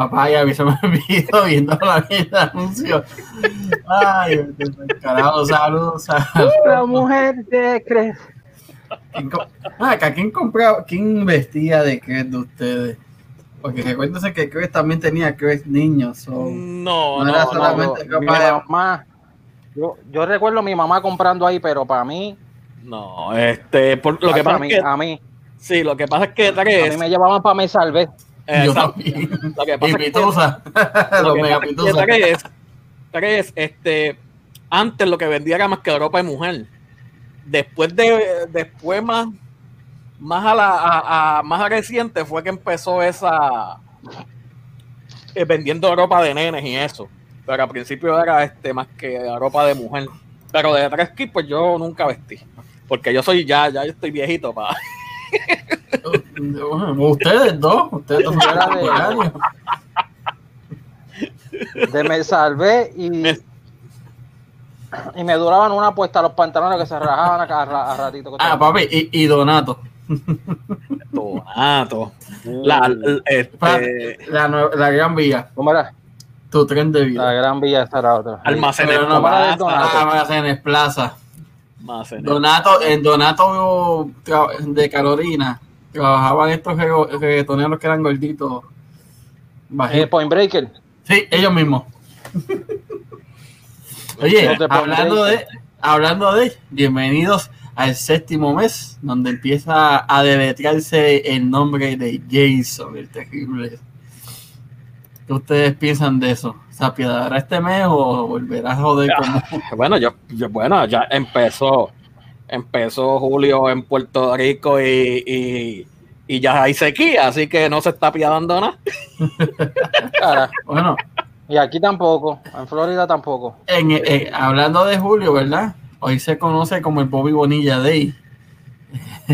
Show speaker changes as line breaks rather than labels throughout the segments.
Papá, ya se me olvidó viendo la misma anuncio. Ay, carajo, saludos, saludos.
La mujer de Cres.
¿Quién, ah, acá, ¿quién compraba, quién vestía de Cres de ustedes? Porque recuérdense que Cres también tenía Cres niños. so-
No,
No
no,
era
no,
solamente
no,
de-
mamá. Yo, yo recuerdo a mi mamá comprando ahí, pero para mí,
no, este, por, lo que
a
pasa
mí,
es que,
a mí,
sí, lo que pasa es que
a mí me llevaban para me salvé.
Yo también.
lo que
Y
pasa es que,
pitusa.
lo
Los
que es este, antes lo que vendía era más que ropa de mujer. Después de, después más, más a la, a- a- más reciente fue que empezó esa eh, vendiendo ropa de nenes y eso. Pero al principio era este más que ropa de mujer. Pero de tres kits, pues yo nunca vestí. Porque yo soy ya, ya yo estoy viejito para.
Ustedes dos, ustedes dos
de- me salvé y,
Me-
y me duraban una puesta los pantalones que se rajaban a, a ratito.
Ah, papi, y, y Donato.
Donato. La, la- este,
La, gran vía,
¿Cómo era?
tu tren de vida.
La gran vía esa era otra.
almacenes
no
plaza,
Almacenes Plaza. Donato, en Donato tra- de Carolina, trabajaban estos reggaetoneros que eran gorditos.
Eh. Point Breaker.
Sí, ellos mismos. Oye, hablando de, hablando de, bienvenidos al séptimo mes, donde empieza a deletrearse el nombre de Jason, el terrible. ¿Qué ustedes piensan de eso? ¿Se apiadará este mes o volverá a joder como
Bueno, yo, yo- bueno, ya empezó, empezó Julio en Puerto Rico y, y, y ya hay sequía, así que no se está piadando nada.
Bueno,
Y aquí tampoco. En Florida tampoco.
en, hablando de Julio, ¿verdad? Hoy se conoce como el Bobby Bonilla Day.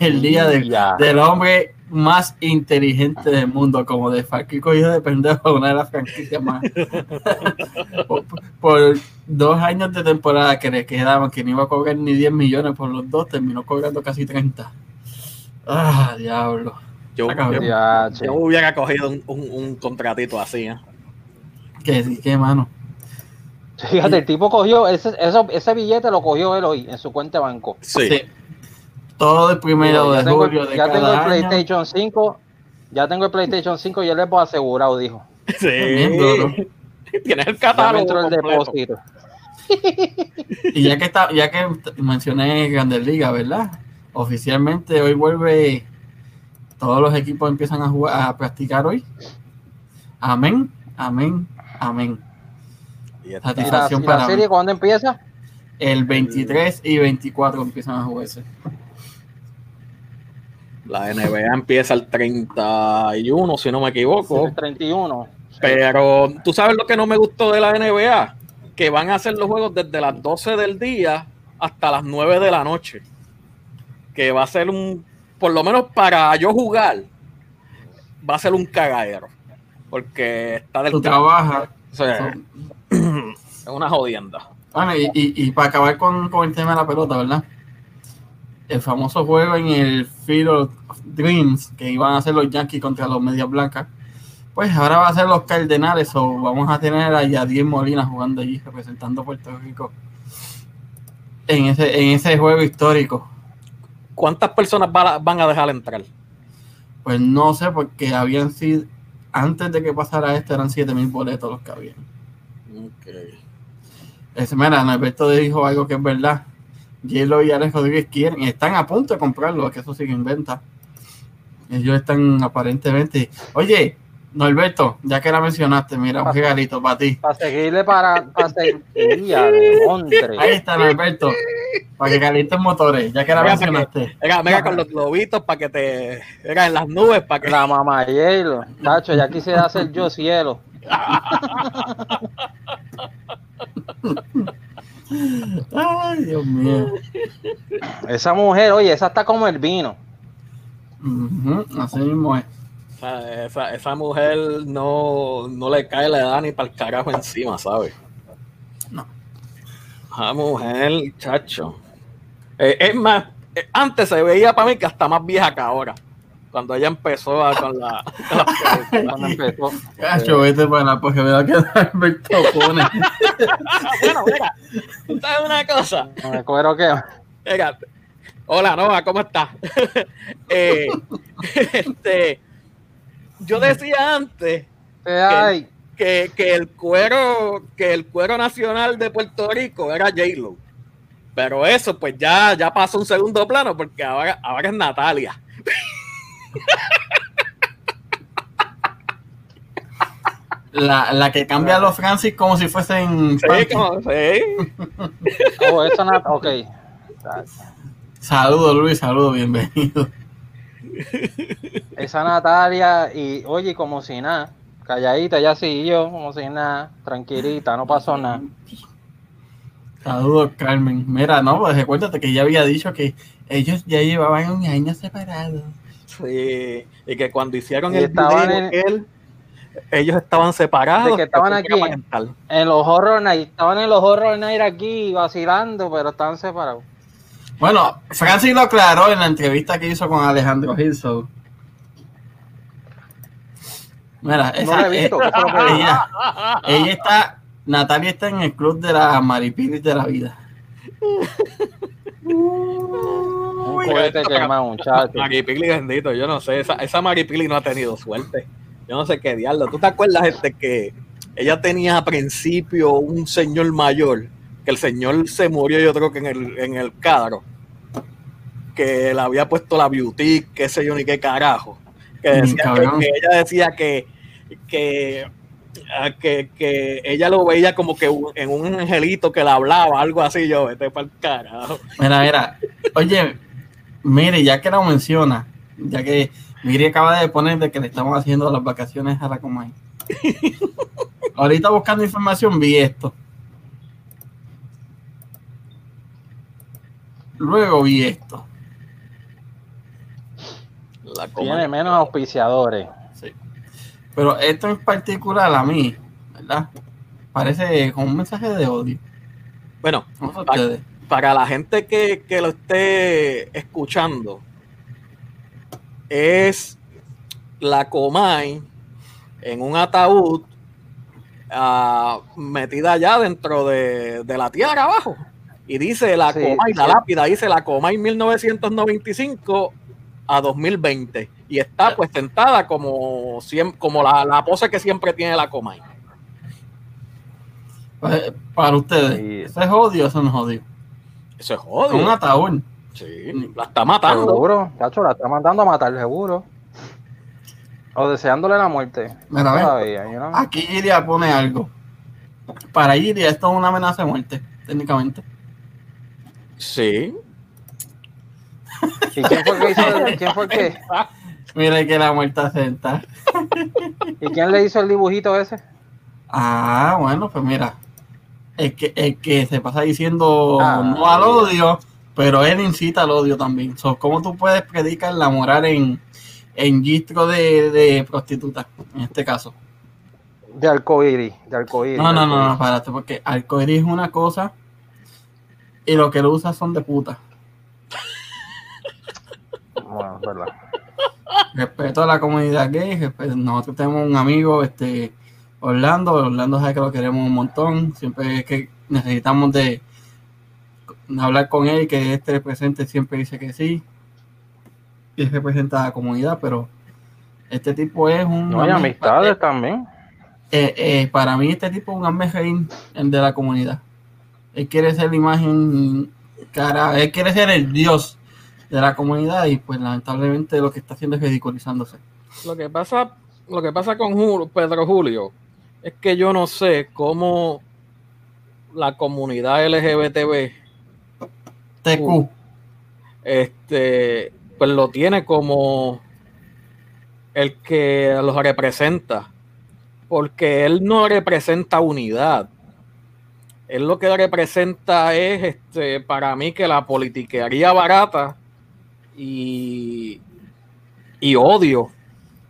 el día del, del hombre más inteligente del mundo, como de Faquico hijo de pendejo, una de las franquicias más. por, por dos años de temporada que le quedaban, que no iba a cobrar ni 10 millones por los dos, terminó cobrando casi 30. Ah, diablo.
Yo, yo-
Ya,
yo hubiera cogido un, un- un contratito así. ¿eh?
Que sí, que mano.
Fíjate, el tipo cogió, ese, eso- ese billete lo cogió él hoy en su cuenta de banco.
Sí.
Sí. Todo el primero
ya
de
tengo,
julio de
ya tengo el
año.
PlayStation 5. Ya tengo el PlayStation 5 y le hemos asegurado, dijo.
Sí. Tienes el catálogo.
el depósito.
Y ya que está, ya que mencioné Grandes Ligas, ¿verdad? Oficialmente hoy vuelve, todos los equipos empiezan a jugar, a practicar hoy. Amén, amén, amén.
Y está-
¿Y la,
Satisfacción
y la
para mí.
serie cuándo empieza?
El 23 y 24 empiezan a jugarse.
La NBA empieza el 31, si no me equivoco.
El 31.
Pero tú sabes lo que no me gustó de la NBA, que van a hacer los juegos desde las 12 del día hasta las 9 de la noche. Que va a ser un, por lo menos para yo jugar, va a ser un cagadero. Porque está del
Tú trabajas.
o sea, es una jodienda.
Bueno, y, y- y para acabar con, con el tema de la pelota, ¿verdad? El famoso juego en el Field of Dreams que iban a hacer los Yankees contra los Medias Blancas, pues ahora va a ser los Cardenales o vamos a tener a Yadier Molina jugando allí representando a Puerto Rico en ese, en ese juego histórico.
¿Cuántas personas va- van a dejar entrar?
Pues no sé, porque habían sido, antes de que pasara esto, eran 7000 boletos los que habían. Es, mira, Alberto dijo algo que es verdad. Hielo y Alex Rodríguez quieren, están a punto de comprarlo, que eso sigue en venta. Ellos están aparentemente. Oye, Norberto, ya que la mencionaste, mira, un regalito para ti.
Para seguirle para, para seguirle de.
Ahí está, Norberto, para que calientes motores, ya que la
Mira,
mencionaste.
Venga, venga con los globitos para que te. Venga, en las nubes para que.
La mamá hielo. Tacho, ya quisiera hacer yo cielo.
Ay, Dios mío.
Esa mujer, oye, esa está como el vino.
Ujú, así mismo es.
Esa, esa, esa mujer no, no le cae la edad ni para el carajo encima, ¿sabes?
No.
Esa mujer, chacho. Eh, es más, eh, antes se veía para mí que hasta más vieja que ahora. Cuando ella empezó a, con la. con la-
Cuando empezó.
Cacho, vete para la porque me va a quedar Alberto pone.
bueno, mira, ¿tú sabes una cosa?
El cuero que.
Mira, hola, Nova, ¿cómo estás? Eh, este, yo decía antes que, que el cuero, que el cuero nacional de Puerto Rico era J-Lo. Pero eso, pues ya, ya pasó a un segundo plano, porque ahora, ahora es Natalia.
La, la que cambia a los Francis como si fuesen.
Sí, como- sí.
oh, eso no. Ok.
Saludos, Luis, saludos, bienvenido.
Esa Natalia, y oye, como si nada. Calladita, ya siguió, como si nada. Tranquilita, no pasó nada.
Saludos, Carmen. Mira, no, pues recuérdate que ya había dicho que ellos ya llevaban un año separados.
Sí, y que cuando hicieron
Y
el
estaban
video
en-
él, ellos estaban separados.
De que estaban
fue
aquí.
parental.
En los horror night, estaban en los horror night aquí vacilando, pero estaban separados.
Bueno, Francis lo aclaró en la entrevista que hizo con Alejandro Hilson. Mira,
No he visto,
eh, ella, ella está, Natalia está en el club de la maripilis de la vida.
Un cohete muchacho.
Maripili bendito, yo no sé, esa, esa Maripili no ha tenido suerte. Yo no sé qué diablo. ¿Tú te acuerdas este que ella tenía a principio un señor mayor, que el señor se murió yo creo que en el, en el carro, que le había puesto la beauty, qué sé yo ni qué carajo, que,
Mm,
decía que, ella decía que, que, ah, que, que ella lo veía como que un- en un angelito que le hablaba, algo así, yo, vete para el carajo.
Mira, mira, oye, mire, ya que lo menciona, ya que Miri acaba de poner de que le estamos haciendo las vacaciones a la Comay. Ahorita buscando información vi esto. Luego vi esto.
La
Tiene menos auspiciadores.
Sí. Pero esto en particular a mí, ¿verdad? Parece como un mensaje de odio.
Bueno,
No sé ustedes.
Para la gente que, que lo esté escuchando, es la Comay en un ataúd ah, metida allá dentro de, de la tierra abajo. Y dice la
Sí,
Comay, la lápida dice la Comay 1995 a 2020. Y está pues sentada como, como la, la pose que siempre tiene la Comay.
Pa- Para ustedes. ¿eso es odio o eso no es odio?
Eso es
un ataúd.
Sí, la está matando.
Seguro, cacho, la está mandando a matar, seguro. O deseándole la muerte.
Mira,
know?
Aquí Iria pone algo. Para Iria esto es una amenaza de muerte, técnicamente.
Sí.
¿Y quién fue el que hizo el- quién fue el que,
Mira que la muerte senta.
¿Y quién le hizo el dibujito ese?
Ah, bueno, pues mira. El que, el que se pasa diciendo
Ah,
no al odio, pero él incita al odio también. So, ¿Cómo tú puedes predicar la moral en, en gistro de, de prostituta, en este caso?
De arcoíris, de arcoíris.
No, no, no, no, párate, porque arcoíris es una cosa y lo que lo usa son de puta.
Bueno, es verdad.
Respeto a la comunidad gay, respeto- nosotros tenemos un amigo, este, Orlando, Orlando sabe que lo queremos un montón, siempre es que necesitamos de hablar con él, que este represente siempre dice que sí, y él representa a la comunidad, pero este tipo es un...
No hay amistades también.
Eh, eh, para mí este tipo es un almejín el de la comunidad. Él quiere ser la imagen cara, él quiere ser el dios de la comunidad y pues lamentablemente lo que está haciendo es ridiculizándose.
Lo que pasa, lo que pasa con Julio- Pedro Julio es que yo no sé cómo la comunidad LGBTB
TQ.
Uh. este pues lo tiene como el que los representa porque él no representa unidad él lo que representa es este para mí que la politiquería barata y y odio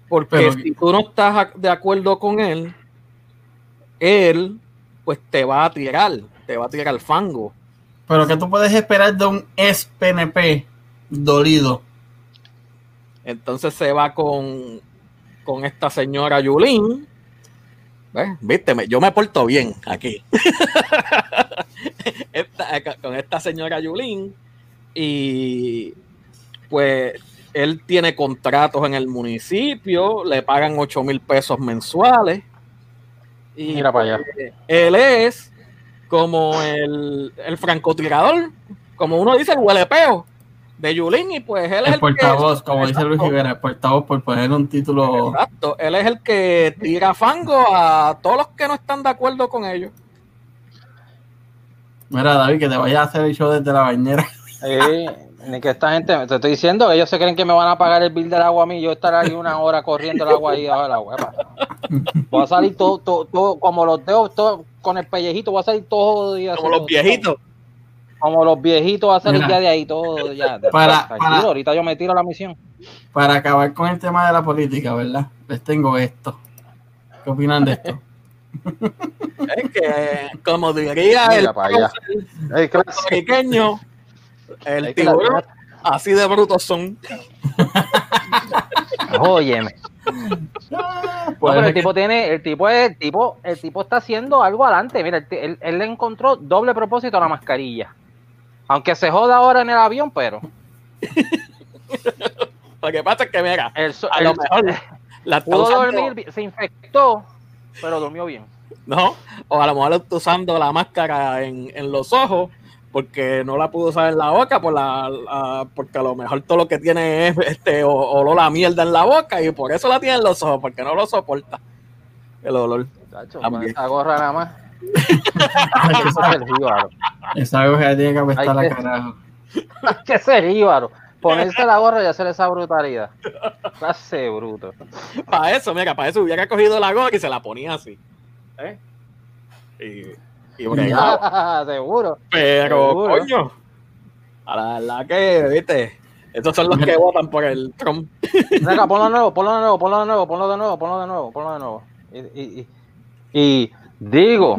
porque
Pero-
si tú no estás de acuerdo con él él pues te va a tirar te va a tirar al fango
Pero que tú puedes esperar de un ex PNP dolido.
Entonces se va con, con esta señora Yulín. ¿Ves? Viste, yo me porto bien aquí. Esta- con esta señora Yulín. Y pues él tiene contratos en el municipio, le pagan 8 mil pesos mensuales. Y
Mira para allá.
pues, él es como el, el francotirador, como uno dice, el huelepeo de Yulín, y pues él es
El
el
portavoz,
que,
como dice Luis
Exacto.
Rivera, el portavoz por poner un título.
Exacto, él es el que tira fango a todos los que no están de acuerdo con ellos.
Mira, David, que te vayas a hacer el show desde la bañera.
Ni que esta gente, te estoy diciendo ellos se creen que me van a pagar el bill del agua a mí. Yo estar ahí una hora corriendo el agua ahí debajo del agua. Voy a salir todo, todo, todo como los dedos, todo, con el pellejito, voy a salir todo día.
Como los viejitos.
Como los viejitos, va a salir
Mira.
ya de ahí todo. Ya,
Para-
ahorita yo me tiro a la misión.
Para acabar con el tema de la política, ¿verdad? Les tengo esto. ¿Qué opinan de esto?
Es que, como diría
Mira
el
clase.
puertorriqueño, el tiburón, así de brutos son.
Óyeme. No,
pues,
pero el
es que-
tipo tiene, el tipo es, el tipo, el tipo está haciendo algo adelante. Mira, él, él- él le encontró doble propósito a la mascarilla. Aunque se joda ahora en el avión, pero
Lo que pasa es que, mira,
el,
a
el-
lo mejor la
pudo
usando-
dormir, se infectó, pero durmió bien.
¿no? O a lo mejor está usando la máscara en, en los ojos porque no la pudo usar en la boca por la, la- porque a lo mejor todo lo que tiene es este olor a mierda en la boca y por eso la tiene en los ojos porque no lo soporta el olor.
Con esa gorra nada más. Jíbaro.
Esa aguja tiene que apestar la carajo.
Que ser jíbaro. Ponerse la gorra y hacer esa brutalidad. Clase bruto.
Para eso, mira, para eso hubiera cogido la gorra y se la ponía así. ¿eh? Y, y.
Seguro.
Pero,
Seguro.
coño, a la verdad que, viste, estos son los que votan por el Trump.
Venga, ponlo de nuevo, ponlo de nuevo, ponlo de nuevo, ponlo de nuevo, ponlo de nuevo, ponlo de nuevo. Y, y- y- y digo,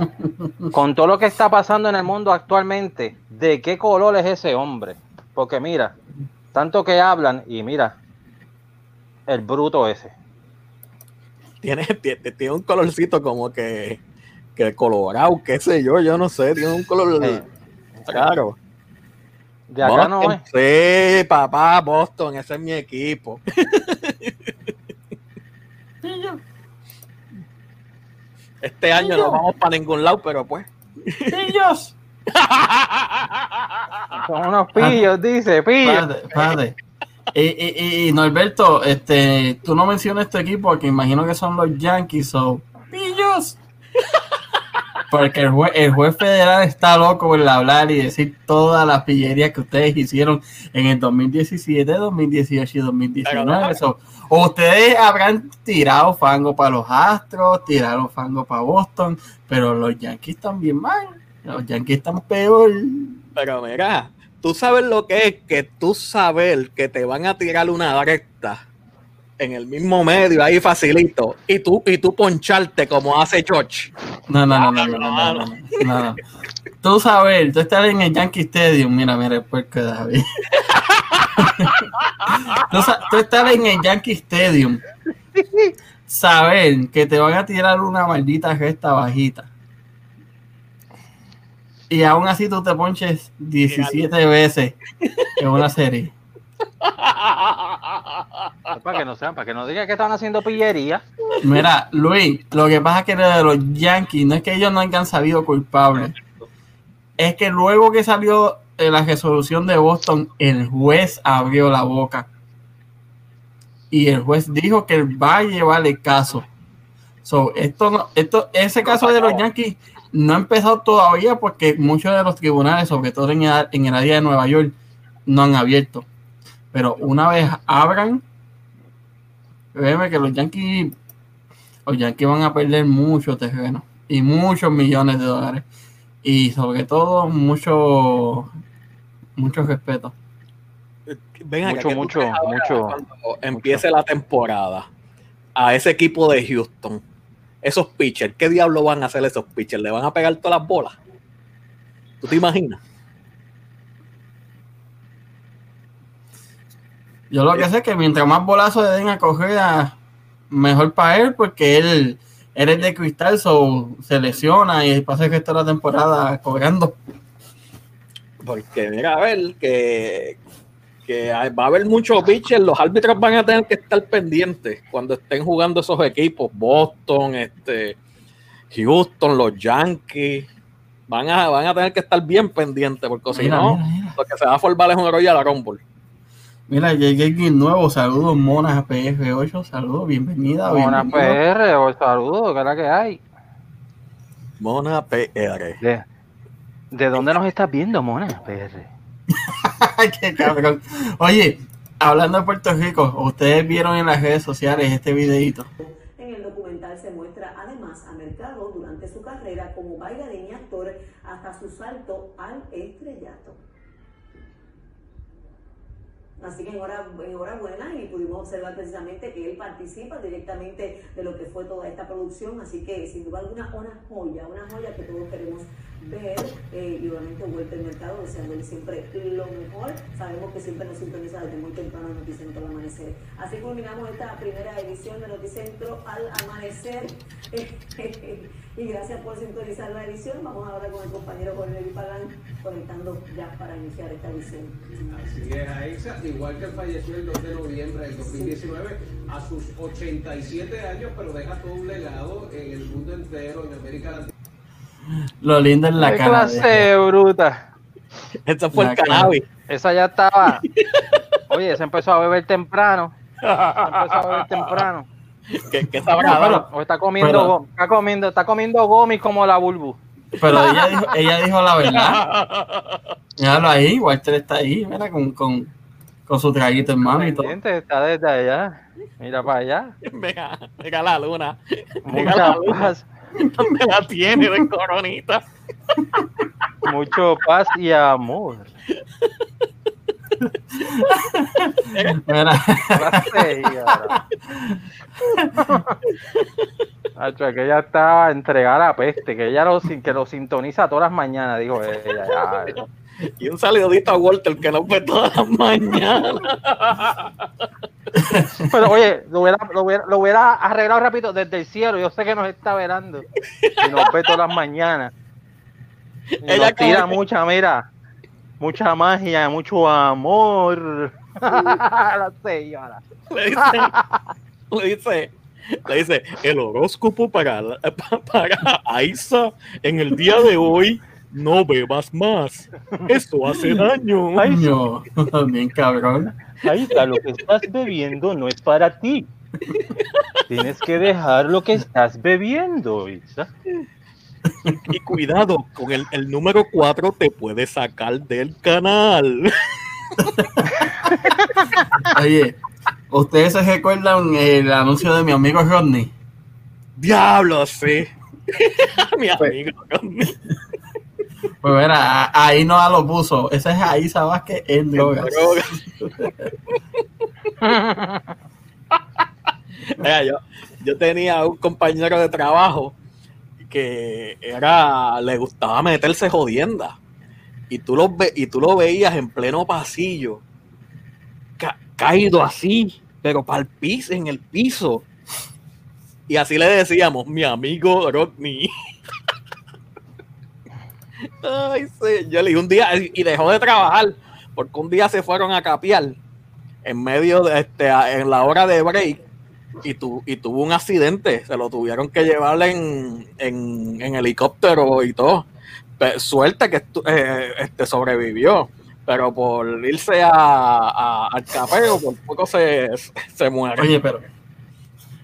con todo lo que está pasando en el mundo actualmente, ¿de qué color es ese hombre? Porque mira, tanto que hablan y mira, el bruto ese.
Tiene, tiene, tiene un colorcito como que, que colorado, qué sé yo, yo no sé, tiene un color
Eh,
claro.
de acá no
Boston,
es.
Sí, papá, Boston, ese es mi equipo. Este año no vamos para ningún lado, pero pues.
¡Pillos!
Son unos pillos, dice, pillos.
Espérate, espérate. Y, y, y Norberto, este, tú no mencionas tu equipo, que imagino que son los Yankees o pillos. Porque el juez, el juez federal está loco por hablar y decir todas las pillerías que ustedes hicieron en el 2017, 2018 y 2019. So, o ustedes habrán tirado fango para los Astros, tiraron fango para Boston, pero los Yankees también mal. Los Yankees están peor.
Pero mira, tú sabes lo que es que tú saber que te van a tirar una recta en el mismo medio, ahí facilito, y tú, y tú poncharte como hace George.
No, no, no, no, no, no, no, no, no. Tú sabes, tú estás en el Yankee Stadium. Mira, mira el puerco de David. tú, tú estás en el Yankee Stadium. Saber que te van a tirar una maldita gesta bajita. Y aún así tú te ponches 17 veces en una serie.
Para que no sean, para que no digan que están haciendo pillería.
Mira, Luis, lo que pasa es que lo de los Yankees no es que ellos no hayan sabido culpables. Es que luego que salió eh, la resolución de Boston, el juez abrió la boca. Y el juez dijo que va a llevar el caso. So, esto no, esto, ese caso de los Yankees no ha empezado todavía porque muchos de los tribunales, sobre todo en el, en el área de Nueva York, no han abierto. Pero una vez abran, créeme que los Yankees, los Yankees van a perder mucho terreno y muchos millones de dólares. Y sobre todo, mucho, mucho respeto.
Ven acá,
Mucho,
¿qué tú
mucho, mucho,
Cuando empiece la temporada, a ese equipo de Houston, esos pitchers, ¿qué diablo van a hacer esos pitchers? ¿Le van a pegar todas las bolas? ¿Tú te imaginas?
Yo lo que sé es que mientras más bolazos le den a coger, a- mejor para él, porque él, él es de cristal, so, se lesiona y pasa que toda la temporada cobrando.
Porque mira, a ver, que, que hay- va a haber muchos pitchers, los árbitros van a tener que estar pendientes cuando estén jugando esos equipos, Boston, este, Houston, los Yankees, van a, van a tener que estar bien pendientes, porque si no, lo que se va a formar es un Royal Rumble.
Mira, llegué aquí nuevo, saludos, Monas PF8, saludos, bienvenida.
Mona. PR, o saludo, que es la que hay.
Mona PR.
¿De, ¿De dónde nos estás viendo, Mona PR?
Qué cabrón. Oye, hablando de Puerto Rico, ustedes vieron en las redes sociales este videito.
En el documental se muestra además a Mercado durante su carrera como bailarín y actor hasta su salto al estrellato. Así que enhora- enhorabuena y pudimos observar precisamente que él participa directamente de lo que fue toda esta producción, así que sin duda alguna una joya, una joya que todos queremos ver eh, y obviamente vuelta al mercado deseándole siempre lo mejor. Sabemos que siempre nos sintoniza desde muy temprano en Noticentro al amanecer. Así culminamos esta primera edición de Noticentro al amanecer. y gracias por sintonizar la edición. Vamos ahora con el compañero Jorge Pagán conectando ya para iniciar esta edición.
Así es, Aixa, igual que él falleció el 2 de noviembre del 2019 a sus 87 años, pero deja todo un legado en el mundo entero, en América Latina.
Lo lindo en la
¿Qué
cara.
clase
de
bruta?
Este fue
La
el cannabis.
Esa ya estaba. Oye, se empezó a beber temprano. Se empezó a beber temprano.
que, que sabrá dar.
O está comiendo,
Pero-
go- está comiendo, está comiendo gomis como la bulbu.
Pero ella dijo, ella dijo la verdad. Míralo ahí, Walter está ahí, mira, con, con, con su traguito en mano y todo.
Está desde allá. Mira para allá.
Mira, mira la luna.
Mucha
la luna.
paz,
¿Dónde la tiene de coronita?
mucho paz y amor.
Mira.
Hacho, que ella estaba entregada a la peste, que ella lo, que lo sintoniza todas las mañanas, dijo ella. ya.
Y un saludito a Walter que nos ve todas las mañanas.
Pero oye, lo hubiera, lo, hubiera, lo hubiera arreglado rápido desde el cielo. Yo sé que nos está velando y nos ve todas las mañanas. Y
Ella
nos tira
que-
mucha, mira, mucha magia, mucho amor. la señora.
Le dice, le dice, le dice, el horóscopo para, para Aiza en el día de hoy, no bebas más. Eso hace daño.
Ay,
bien cabrón.
Ahí está, lo que estás bebiendo no es para ti. Tienes que dejar lo que estás bebiendo, Isa.
Y cuidado, con el, el número 4 te puede sacar del canal.
Oye, ¿ustedes se recuerdan el anuncio de mi amigo Rodney?
Diablo, sí. Mi amigo.
Pues mira, ahí no lo puso. Ese es Aiza Vázquez en drogas.
Mira, yo, yo tenía un compañero de trabajo que era, le gustaba meterse jodienda. Y tú lo, ve, y tú lo veías en pleno pasillo, ca- caído así, pero para el piso, en el piso. Y así le decíamos, mi amigo Rodney. Ay, le dije un día, y dejó de trabajar, porque un día se fueron a capiar en medio de este, en la hora de break y, tu, y tuvo un accidente, se lo tuvieron que llevar en, en, helicóptero y todo. Suerte que eh, este, sobrevivió, pero por irse a, a- al capeo, por poco se, se muere.
Oye, pero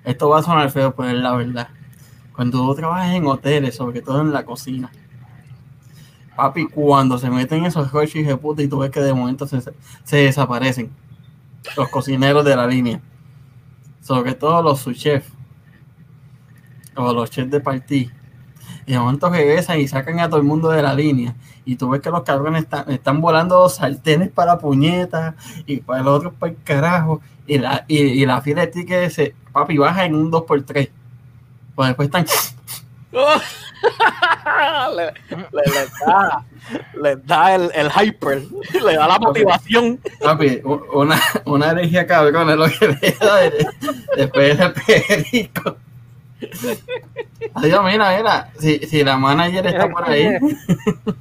esto va a sonar feo, pero es la verdad. Cuando tú trabajas en hoteles, sobre todo en la cocina, papi, cuando se meten esos coches de puta y tú ves que de momento se, se desaparecen los cocineros de la línea, sobre todo los subchefs o los chefs de partí, y de momento regresan y sacan a todo el mundo de la línea. Y tú ves que los cabrones están, están volando sartenes para puñetas y para el otro para el carajo. Y la, y, y la fila de tickets papi, baja en un 2x3. Pues después están.
le, le- le da, le da el, el hyper, le da la motivación.
Papi, una, una herejía cabrón es lo que le da de- después del perico. Adiós, mira, mira, si, si la manager está por ahí,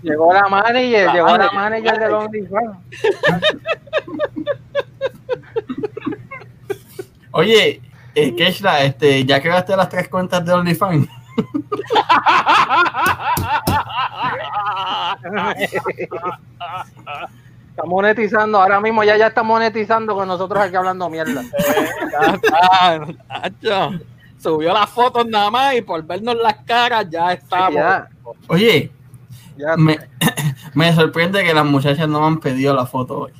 Llegó la manager,
La
llegó la
manager,
manager de OnlyFans.
oye, eh, Keshla, este, ya creaste las tres cuentas de OnlyFans.
Está monetizando, ahora mismo ya ya está monetizando con nosotros aquí hablando mierda.
Está. Subió las fotos nada más y por vernos las caras ya estamos.
Ya,
Oye,
ya.
me, me sorprende que las muchachas no me han pedido la foto hoy.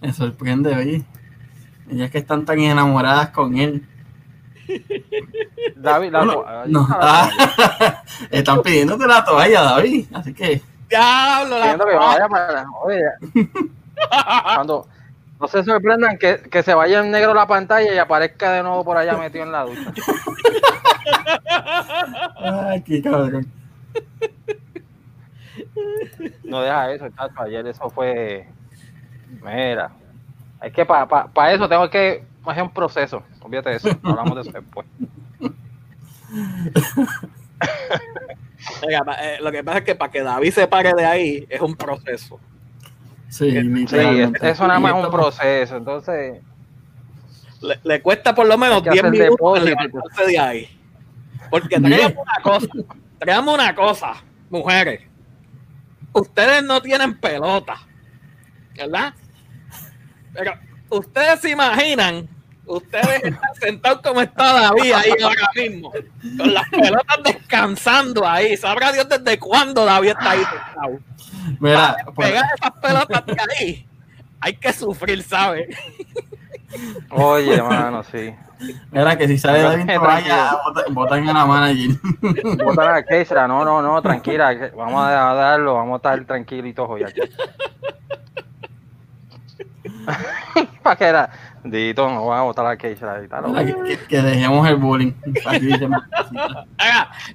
Me sorprende, oye. Ellas que están tan enamoradas con él.
David, la-
No,
ahí
no. Ah, están pidiéndote la toalla, David. Así que,
Diablo, la
que vaya para oye, cuando no se sorprendan que, que se vaya en negro la pantalla y aparezca de nuevo por allá metido en la ducha.
ay, qué cabrón.
No deja eso, chacho. Ayer eso fue. Mira. Es que para eso tengo que hacer un proceso. Olvídate de eso. Hablamos de eso después.
Oiga, eh, lo que pasa es que para que David se pare de ahí es un proceso.
Sí,
eso nada más es un proceso. Entonces,
Le, le cuesta por lo menos
Hay que
10
hacer
minutos
depósito.
levantarse de ahí. Porque traemos una cosa, traemos una cosa, mujeres. Ustedes no tienen pelota, ¿verdad? Pero ustedes se imaginan, ustedes están sentados como está David ahí ahora mismo, con las pelotas descansando ahí. Sabrá Dios desde cuándo David está ahí sentado.
Mira, por-
Pegar esas pelotas de ahí, hay que sufrir, ¿sabes?
oye, mano, sí.
mira que si sale David toalla, botan a la manager.
Botar a Keisra. No, no, no, tranquila. Vamos a darlo. Vamos a estar tranquilitos hoy aquí. ¿Para qué era? Dito, no va a botar a está loco.
Mira, que, que- que dejemos el bullying.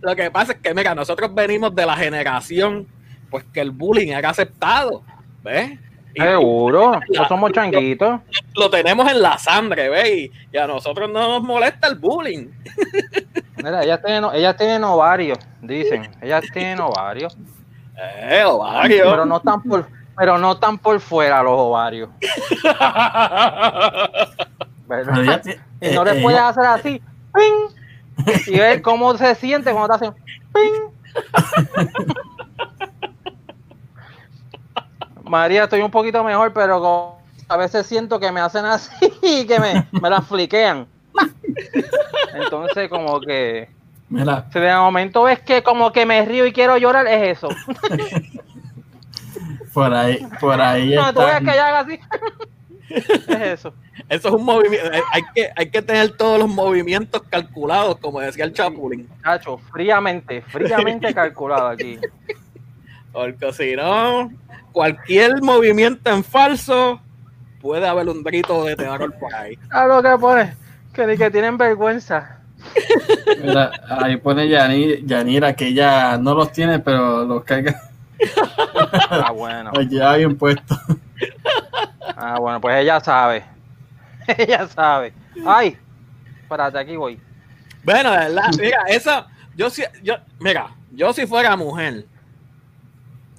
Lo que pasa es que, mira, nosotros venimos de la generación, pues que el bullying era aceptado, ¿ves? Y
Seguro. No somos changuitos.
lo tenemos en la sangre, ¿ves? Y, y a nosotros no nos molesta el bullying.
Mira, ellas tienen, ellas tienen ovarios, dicen. Ellas tienen ovarios.
Eh, ovario.
Pero no están por, pero no están por fuera los ovarios.
ya ti-
Y no
eh,
le
eh,
puedes hacer así, ¡ping! Y ver cómo se siente cuando te hacen ¡ping! María, estoy un poquito mejor, pero como- a veces siento que me hacen así y que me, me las fliquean. Entonces, como que
Mira,
si de momento ves que como que me río y quiero llorar, es eso.
Por ahí, por ahí
No, tú ves que ella haga así. Es eso.
Eso es un movimiento. Hay que, hay que tener todos los movimientos calculados, como decía el Chapulín.
Chacho, fríamente, fríamente calculado aquí.
Porque si no, cualquier movimiento en falso puede haber un grito de terror por ahí.
A lo que pone, que ni que tienen vergüenza.
Mira, ahí pone Yani- Yanira que ella no los tiene, pero los carga.
Ah, bueno.
Lleva bien puestos.
Ah, bueno, pues ella sabe. Ella sabe. Ay, espérate, aquí voy.
Bueno, de verdad, mira, eso, yo si, yo, mira, yo si fuera mujer,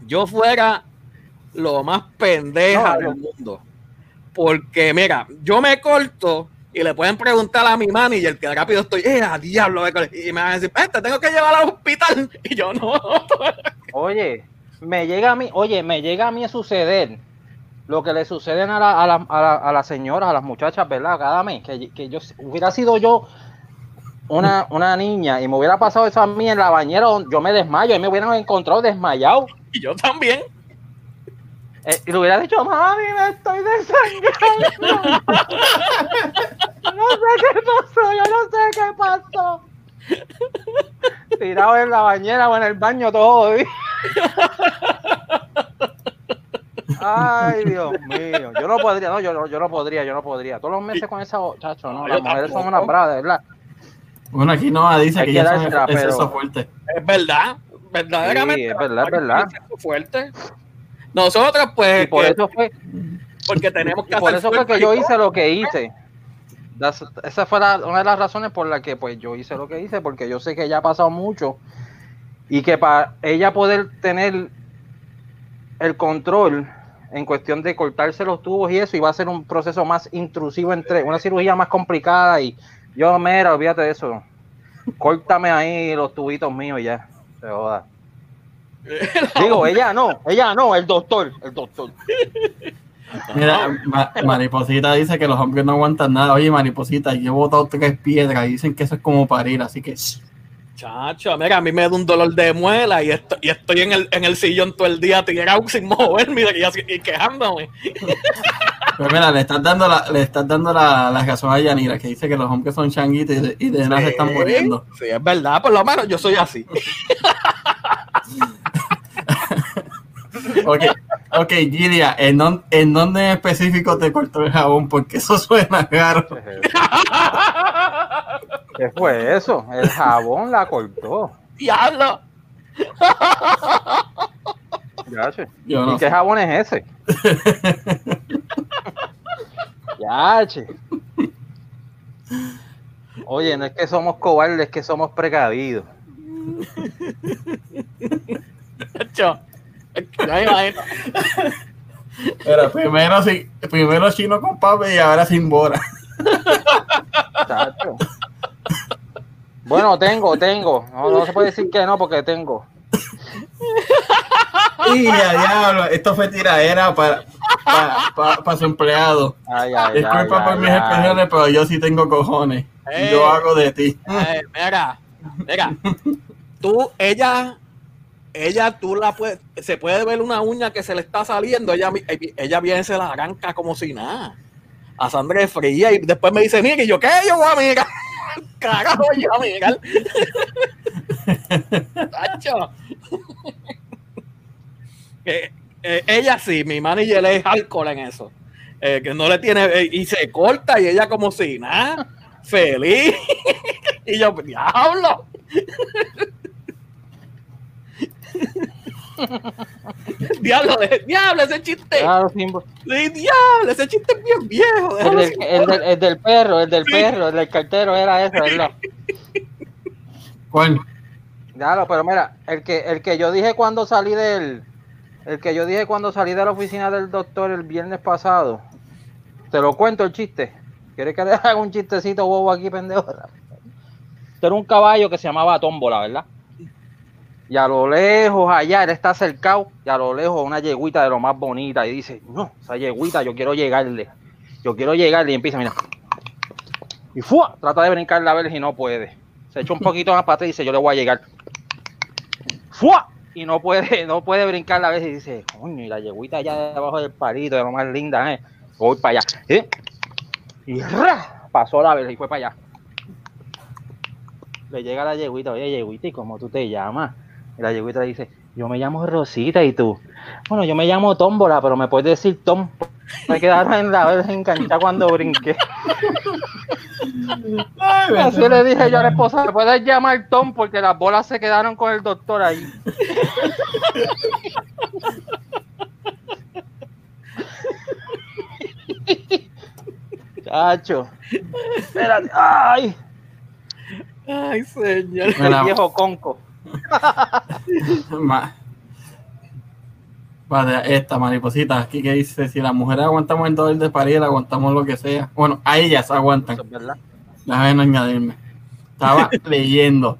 yo fuera lo más pendeja
No,
del mundo. Porque, mira, yo me corto y le pueden preguntar a mi manager que rápido estoy, eh, a diablo, me corté", y me van a decir, "Eh, te tengo que llevar al hospital. Y yo no,
Oye, me llega a mí, oye, me llega a mí a suceder lo que le suceden a la, a la, a la, a las señoras, a las muchachas, ¿verdad? Cada mes, que, que yo hubiera sido yo una, una niña y me hubiera pasado eso a mí en la bañera, donde yo me desmayo y me hubieran encontrado desmayado.
y yo también.
Eh, y le hubiera dicho, mami, me estoy desangrando. no sé qué pasó, yo no sé qué pasó. Tirado en la bañera o en el baño todo. ¿sí? Ay, Dios mío. Yo no podría, no, yo, no- yo no podría, yo no podría. Todos los meses con esa chacho, no, las mujeres son unas bravas, de verdad.
Bueno, aquí no dice
Hay
que
que
ya son exceso fuerte.
Es verdad, verdaderamente.
Sí, es verdad, es verdad.
Fuerte. Nosotros, pues,
Y por
que-
eso fue,
porque tenemos que
y por
hacer
eso fue que yo hice lo que hice. Das- esa fue la- una de las razones por las que pues yo hice lo que hice, porque yo sé que ya ha pasado mucho y que para ella poder tener el control en cuestión de cortarse los tubos y eso iba a ser un proceso más intrusivo entre una cirugía más complicada y yo mira olvídate de eso. Córtame ahí los tubitos míos y ya se joda. Digo ella no ella no el doctor el doctor
Mira, Ma- Mariposita dice que los hombres no aguantan nada. Oye, Mariposita, yo he botado tres piedras y dicen que eso es como parir, así que.
Chacho, mira, a mí me da un dolor de muela y, esto- y estoy en el, en el sillón todo el día tirado sin moverme y, y quejándome.
Pero mira, le estás dando la, le estás dando la, la razón a Yanira, que dice que los hombres son changuitos y de, y de nada se están muriendo.
Sí, es verdad, por lo menos yo soy así.
Ok, ok, Gilia, ¿en, dónde- ¿en dónde en específico te cortó el jabón? Porque eso suena raro.
¿Qué fue eso? El jabón la cortó.
Diablo.
Yo no
¿Y qué
sé.
jabón es ese? ya, che. Oye, no es que somos cobardes, es que somos precavidos.
Ya imagino.
Pero primero, sí, primero chino con papi y ahora sin bora.
Chacho. Bueno, tengo, tengo. No, no se puede decir que no porque tengo.
Y ya, diablo, esto fue tiradera para, para, para, para su empleado.
Ay, ay,
Disculpa
ay,
por
ay,
mis expresiones, pero yo sí tengo cojones.
Eh.
Yo hago de ti.
Eh, mira, mira, tú, ella, ella, tú la puedes, se puede ver una uña que se le está saliendo, ella, mi- ella viene y se la arranca como si nada. A sangre fría y después me dice, mira, y yo, ¿qué? Yo voy a mirar. Carajo, yo voy a mirar. Tacho. Eh, eh, ella sí, mi manager es alcohol en eso. Eh, que no le tiene, eh, y se corta y ella como si nada, feliz. y yo, diablo. diablo, de- diablo, ese chiste.
Claro,
diablo, ese chiste es bien viejo.
El del,
así.
el del- el del perro, el del
Sí.
perro, el del cartero era ese, ¿verdad?
¿Cuál?
Claro, pero mira, el que, el que yo dije cuando salí del, el que yo dije cuando salí de la oficina del doctor el viernes pasado, te lo cuento el chiste. ¿Quieres que le haga un chistecito bobo aquí, pendejo? Era un caballo que se llamaba Tómbola, ¿verdad? Y a lo lejos, allá, él está cercado, y a lo lejos una yeguita de lo más bonita, y dice, no, esa yeguita, yo quiero llegarle, yo quiero llegarle, y empieza, mira, y ¡fua! trata de brincar la verja y no puede. Se echa un poquito más para atrás y dice, yo le voy a llegar. ¡Fua! Y no puede, no puede brincar la vez y dice, coño, y la yeguita allá debajo del palito, de lo más linda, ¿eh? Voy para allá. ¿eh? Y ¡ra! pasó la vez y fue para allá. Le llega la yeguita, oye, yeguita, ¿y cómo tú te llamas? Y la yeguita dice, yo me llamo Rosita, ¿y tú? Bueno, yo me llamo Tómbola, pero me puedes decir Tom. Me quedaron en la vez enganchada cuando brinqué. Así le dije yo a la esposa, ¿me puedes llamar Tom? Porque las bolas se quedaron con el doctor ahí. Chacho. Espérate. Ay,
Ay, señor.
el viejo conco.
Vale, esta mariposita aquí que dice, si las mujeres aguantamos el dolor de parir, aguantamos lo que sea. Bueno, a ellas aguantan.
Eso es verdad.
Déjame añadirme. Estaba leyendo.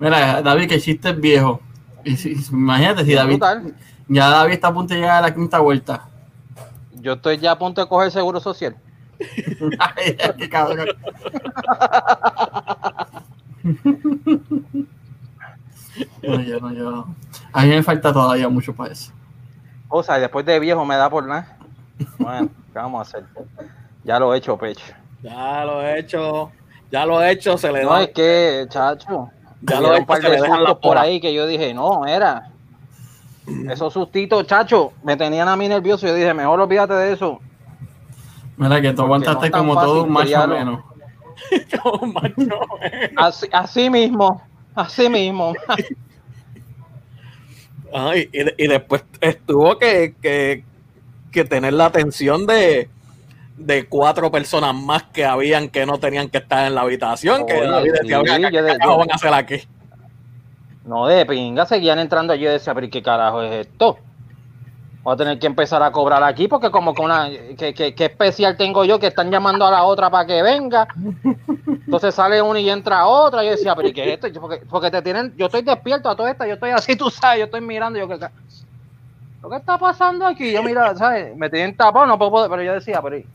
Mira, David, que chiste es viejo. Y si- imagínate si David, ya David está a punto de llegar a la quinta vuelta.
Yo estoy ya a punto de coger seguro social.
Ay, qué cabrón. No, yo no, yo no. A mí me falta todavía mucho para eso.
O sea, y después de viejo me da por nada. Bueno, ¿qué vamos a hacer? Ya lo he hecho, pecho.
Ya lo he hecho. Ya lo he hecho, se le
No,
da.
es que, chacho,
Ya lo he
un par
hecho, se
de sustos por ahí que yo dije, no, era. Esos sustitos, chacho, me tenían a mí nervioso. Yo dije, mejor olvídate de eso.
Mira que tú aguantaste
no
como todo un macho menos.
Como macho, eh.
Así, así mismo, así mismo.
Ay, y, y después estuvo que, que, que tener la atención de, de cuatro personas más que habían que no tenían que estar en la habitación. que
Oye,
David decía,
sí,
"Oiga, ¿qué
yo de- yo-
van a hacer aquí?
No, de pinga, seguían entrando allí y decía, pero ¿y qué carajo es esto? Voy a tener que empezar a cobrar aquí porque como que una, que, que- que especial tengo yo que están llamando a la otra para que venga. Entonces sale una y entra otra. Yo decía, pero ¿y qué es esto? Porque, porque te tienen, yo estoy despierto a toda esta, yo estoy así, tú sabes, yo estoy mirando, yo que lo que está pasando aquí, yo mira, ¿sabes? Me tienen tapado, no puedo pero yo decía, pero ¿y,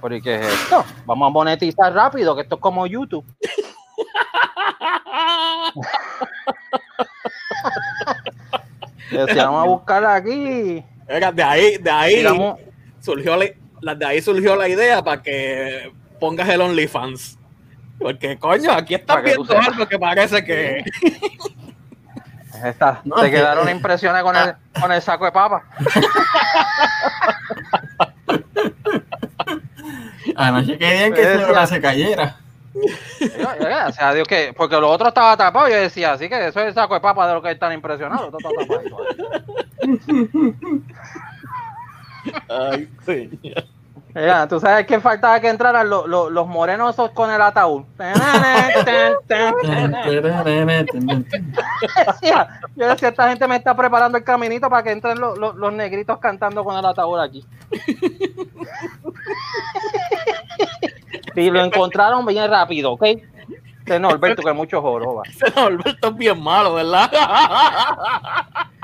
pero ¿y qué es esto? Vamos a monetizar rápido, que esto es como YouTube. Yo decía, vamos a buscar aquí.
Oiga, de ahí, de ahí
Digamos,
surgió la, de ahí surgió la idea para que pongas el OnlyFans. Porque, coño, aquí estás viendo algo que parece que.
No,
Te
que-
quedaron impresiones con el, con el saco de papa.
Anoche querían que
Decía-
se, se cayera.
Yo- yo- Gracias a Dios que, porque lo otro estaba tapado, yo decía, así que eso es el saco de papa de lo que están impresionados.
Ay, señor.
Mira, tú sabes que faltaba que entraran los, los, los morenos con el ataúd. Decía, yo decía, esta gente me está preparando el caminito para que entren los, los, negritos cantando con el ataúd aquí. Y lo encontraron bien rápido, ¿ok? De Norberto, que mucho joroba.
Norberto es bien malo, ¿verdad?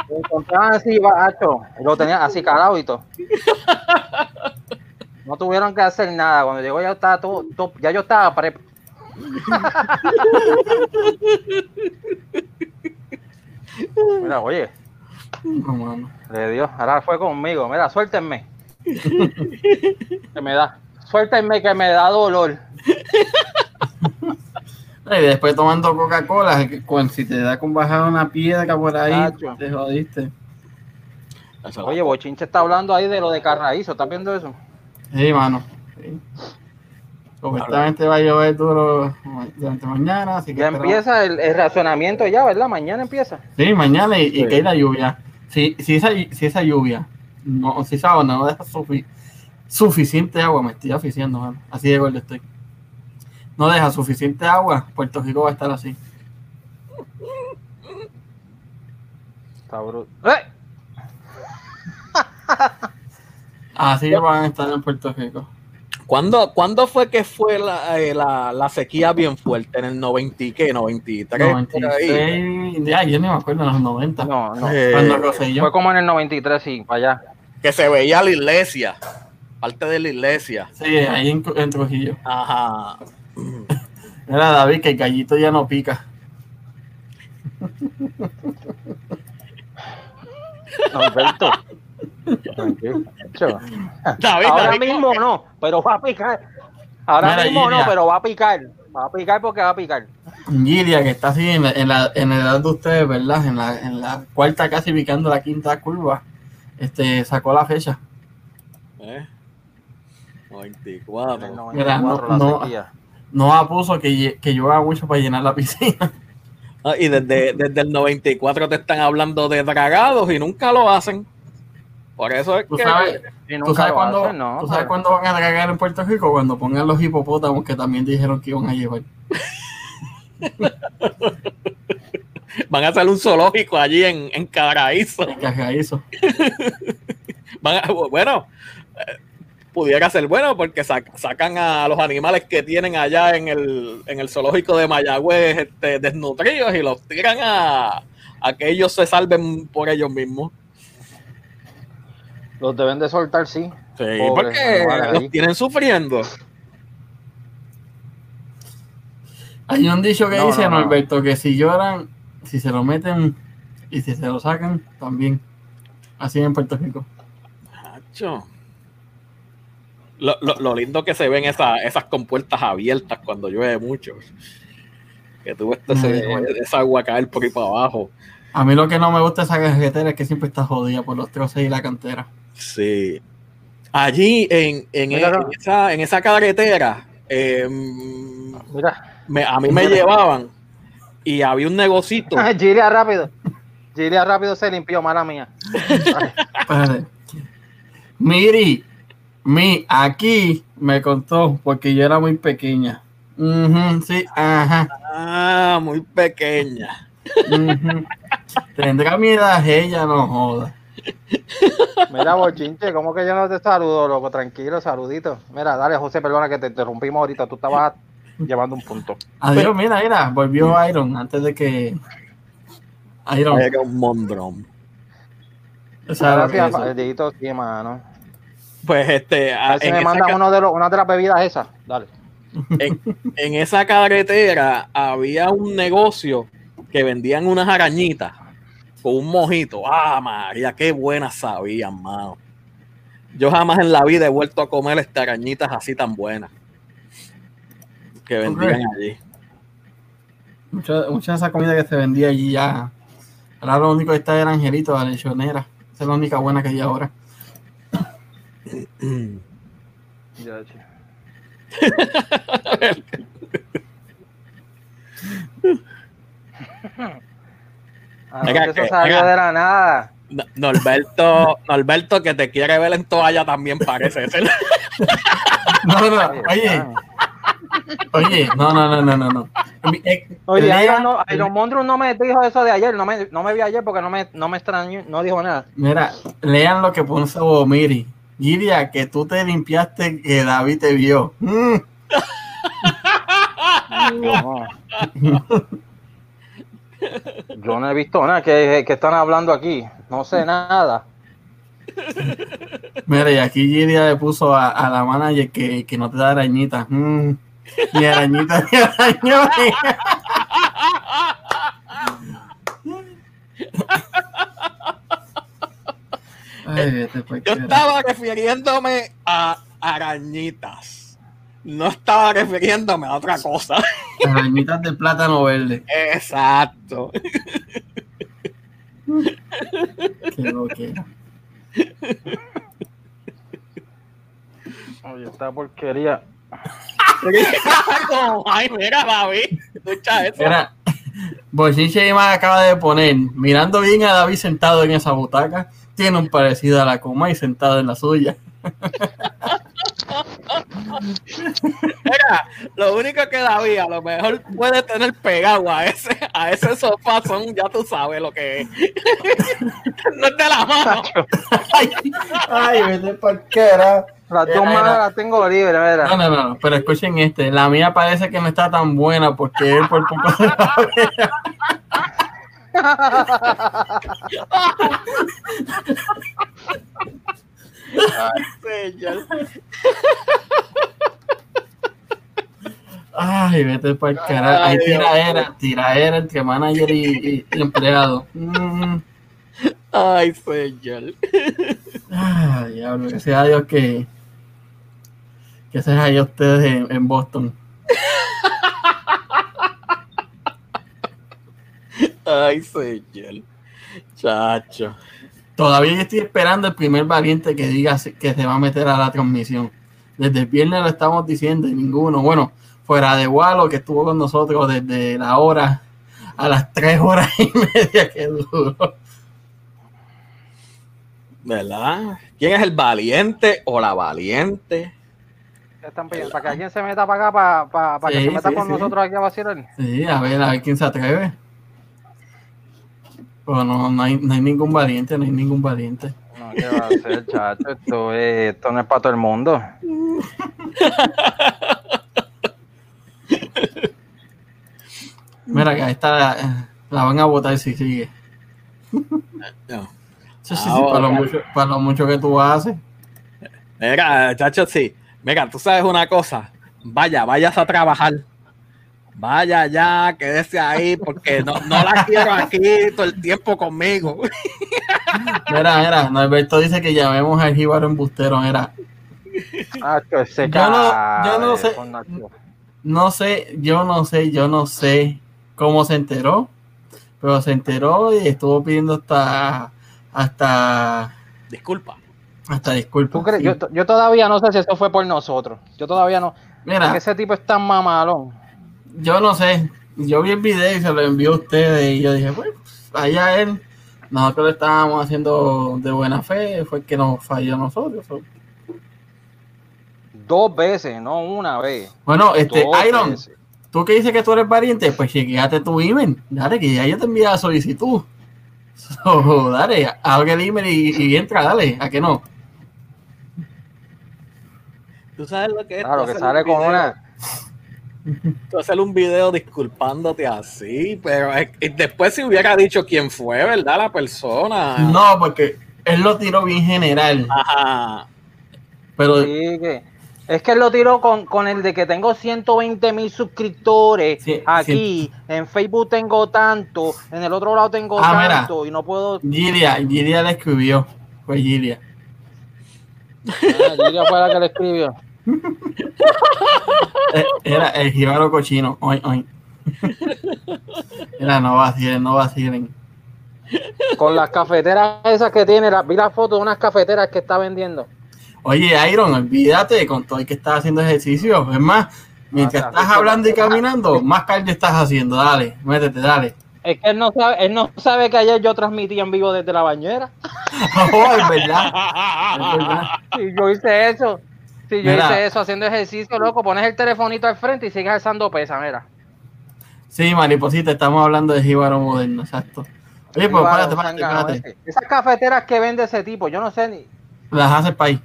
Lo encontraron así, bacho. Lo tenía así calado y todo. No tuvieron que hacer nada. Cuando llegó ya estaba todo, todo- ya yo estaba pre. Mira, oye,
No, mano.
le dio, ahora fue conmigo. Mira, suéltenme. Que me da. Suéltenme que me da dolor.
Y después tomando Coca-Cola, si te da con bajar una piedra por ahí, te jodiste.
Oye, Bochinche está hablando ahí de lo de Carraízo. ¿Estás viendo eso?
Sí, mano. Sí. Supuestamente va a llover duro durante mañana, así que
Ya
esperamos-
empieza el, el racionamiento ya, ¿verdad? Mañana empieza.
Sí, mañana y, y
Sí.
cae la lluvia. Si, si, esa, si esa lluvia, no, si esa onda no deja sufi- suficiente agua, me estoy aficiando, mano. Así de gordo estoy. No deja suficiente agua, Puerto Rico va a estar así.
Está bruto. ¡Eh!
Así van a estar en Puerto Rico.
¿Cuándo, ¿Cuándo fue que fue la, eh, la, la sequía bien fuerte? ¿En el 90 y qué? ¿93? por ahí?
96, ya, yo ni me acuerdo en los 90.
No, no.
Eh,
Cuando Rosselló.
Fue como en el 93, sí, para allá.
que se veía la iglesia, parte de la iglesia.
Sí, ahí en, en Trujillo.
Ajá.
Era David, que el gallito ya no pica.
Alberto. Ahora
David,
mismo no, pero va a picar. Ahora
Mira,
mismo no, pero va a picar. Va a picar porque va a picar.
Gilia, que está así en la, en la, en la edad de ustedes, ¿verdad? En la, en la cuarta casi picando la quinta curva, este, sacó la fecha.
¿Eh?
En
94.
el
Mira,
94
no-
la
no.
sequía.
No puso que, que llueva mucho para llenar la piscina.
Ah, y desde, desde el 94 te están hablando de dragados y nunca lo hacen. Por eso es
¿Tú
que.
sabes, ¿tú sabes cuándo,
hacen, no,
tú sabes
pero-
cuándo van a dragar en Puerto Rico? Cuando pongan los hipopótamos que también dijeron que iban a llevar.
Van a hacer un zoológico allí en, en
haga eso.
Van a- bueno, eh, pudiera ser bueno porque sac- sacan a los animales que tienen allá en el, en el zoológico de Mayagüez este, desnutridos y los tiran a, a que ellos se salven por ellos mismos.
Los deben de soltar, sí.
Sí,
Pobres
porque los
ahí.
tienen sufriendo.
Hay un dicho que
No,
dice,
no, no.
Norberto, que si lloran, si se lo meten y si se lo sacan, también. Así en Puerto Rico.
Macho. Lo, lo- lo lindo que se ven esa- esas compuertas abiertas cuando llueve mucho. Que tú ves esa agua caer por ahí para abajo.
A mí lo que no me gusta de esa carretera es que siempre está jodida por los troces y la cantera.
Sí. allí en, en,
Mira,
en esa, en esa carretera, eh,
Mira,
me- a mí me llevaban y había un negocito.
Gilia rápido. Gilia rápido se limpió, mala mía.
Miri, mi, aquí me contó porque yo era muy pequeña. Sí, ajá.
Ah, muy pequeña.
Tendrá mi edad ella, no joda.
Mira, bochinche, ¿cómo que yo no te saludo, loco? Tranquilo, saludito. Mira, dale, José, perdona que te interrumpimos ahorita. Tú estabas llevando un punto.
Adiós, mira, mira, volvió Iron antes de que. Iron.
Era un mondrón.
¿sabes lo que
Gracias? Dieguito, sí, mano.
Pues este,
A ver si
en
me
ca-
uno de los, una de las bebidas esas. Dale.
en, en esa carretera había un negocio que vendían unas arañitas con un mojito. Ah, María, qué buenas sabían, mano. Yo jamás en la vida he vuelto a comer estas arañitas así tan buenas que vendían allí.
Mucha, mucha de esa comida que se vendía allí ya. Ahora lo único que está era Angelito, la lechonera. Esa es la única buena que hay ahora.
Ah,
Venga,
eso
que-
salió
venga.
de la nada.
No- Norberto, Norberto que te quiere ver en toalla también parece ser.
No, no, oye, oye, no, no, no, no, no. no. Eh,
Oye, Iron, no, Iron Monstrum no me dijo eso de ayer, no me, no me vi ayer porque no me, no me extrañó, no dijo nada.
Mira, lean lo que puso Miri. Giria, que tú te limpiaste, que David te vio. Mm.
No. Yo no he visto nada que, que están hablando aquí, no sé nada.
Mira, y aquí Giria le puso a, a la manager que, que no te da arañitas. Mm. Ni arañitas, ni arañones. Ay,
Yo estaba refiriéndome a arañitas. No estaba refiriéndome a otra cosa.
Arañitas de plátano verde.
Exacto.
Qué loquera.
Oye, esta porquería.
Ay, mira, David. Escucha eso.
Era, Bochinche Iman acaba de poner, mirando bien a David sentado en esa butaca, tiene un parecido a la coma y sentado en la suya.
Mira, lo único que David a lo mejor puede tener pegado a ese, a ese sofá son, ya tú sabes lo que es. no es de la mano.
ay, ay, vete pa' cara.
Las dos manos las tengo libres,
No,
mira.
no, no, pero escuchen este, la mía parece que no está tan buena porque él por poco se la ve.
Señor.
Ay, vete pa' cara. Hay
Ay, Dios
tiraera, tiraera entre manager y, y- empleado. Mm.
Ay, señor.
Ay, diablo, que sea Dios que, que se haya ustedes en, en Boston.
Ay, señor. Chacho.
Todavía yo estoy esperando el primer valiente que diga que se va a meter a la transmisión. Desde el viernes lo estamos diciendo y ninguno. Bueno, fuera de Walo que estuvo con nosotros desde la hora a las tres horas y media que duró.
¿Verdad? ¿Quién es el valiente o la valiente?
Están pidiendo para que alguien se meta para acá, para, para, para que se meta
sí,
con
sí.
nosotros aquí a vacilar.
Sí, a ver, a ver quién se atreve. Pero no, no, hay, no hay ningún valiente, no hay ningún valiente.
No, ¿qué va a hacer, chacho? Esto, es- esto no es para todo el mundo.
Mira, que ahí está, la, la van a votar si sigue.
No.
Sí, sí, sí,
Ahora.
para, lo mucho, para lo mucho que tú haces.
Mira, chacho, sí. Mira, tú sabes una cosa. Vaya, vayas a trabajar. Vaya ya, quédese ahí, porque no, no la quiero aquí todo el tiempo conmigo.
Mira, mira, Norberto dice que llamemos al jíbaro embustero. Mira,
Chacho, ese
Yo no- yo no sé. no sé, yo no sé, yo no sé cómo se enteró, pero se enteró y estuvo pidiendo hasta, hasta,
Disculpa.
Hasta disculpa.
Yo, yo todavía no sé si eso fue por nosotros. Yo todavía no.
Mira,
Ese tipo es tan mamalón.
Yo no sé. Yo vi el video y se lo envió a ustedes y yo dije, pues, allá él. Nosotros lo estábamos haciendo de buena fe, fue el que nos falló a nosotros. so.
Dos veces, no una vez.
Bueno, este,
Dos
Iron,
veces.
tú que dices que tú eres pariente, pues chequeate tu email. Dale, que ya yo te envié la solicitud. So, dale, abre el email y, y entra, dale, ¿a que no?
Tú sabes lo que es.
Claro, que sale con
video-
una.
Tú hacer un video disculpándote así, pero es- después si hubiera dicho quién fue, ¿verdad? La persona.
No, porque él lo tiró bien general,
Ajá.
pero
Sí, que- Es que él lo tiró con, con el de que tengo 120 mil suscriptores.
Sí,
Aquí, en Facebook tengo tanto, en el otro lado tengo
Ah, mira.
tanto y no puedo.
Gilia, Gilia le escribió, fue Gilia.
Ah, Lidia fue la que le escribió.
Eh, Era el jíbaro cochino, hoy, hoy. Era, no vacilen, no vacilen.
Con las cafeteras esas que tiene, la, vi la foto de unas cafeteras que está vendiendo.
Oye, Iron, olvídate con todo el que estás haciendo ejercicio. Es más, mientras
Ah,
estás hablando y caminando, más cardio estás haciendo. Dale, métete, dale.
Es que él no sabe, él no sabe que ayer yo transmití en vivo desde la bañera.
Oh, es verdad, es verdad.
Si yo hice eso, si yo
Mira.
hice eso haciendo ejercicio, loco, pones el telefonito al frente y sigues alzando pesa, mira.
Sí, mariposita, estamos hablando de jíbaro moderno, exacto. Oye, pues.
Esas cafeteras que vende ese tipo, yo no sé ni.
Las hace el país.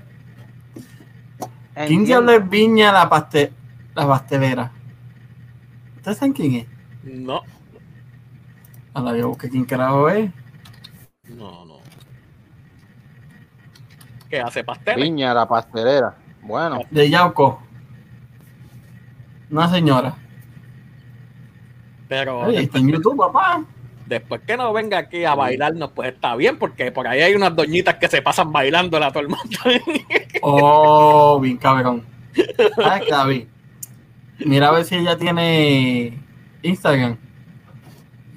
¿Quién diablo es Viña la, paste la pastelera? ¿Ustedes saben quién es?
No,
Ahora yo busqué quién carajo es.
no, no. ¿Qué hace pastel?
Viña, la pastelera. Bueno,
De Yauco. Una señora.
Pero
Oye, está en YouTube, papá.
después que no venga aquí a bailarnos, pues está bien, porque por ahí hay unas doñitas que se pasan bailando a todo el mundo.
Oh, bien cabrón. ¿Sabes qué, David? Mira a ver si ella tiene Instagram.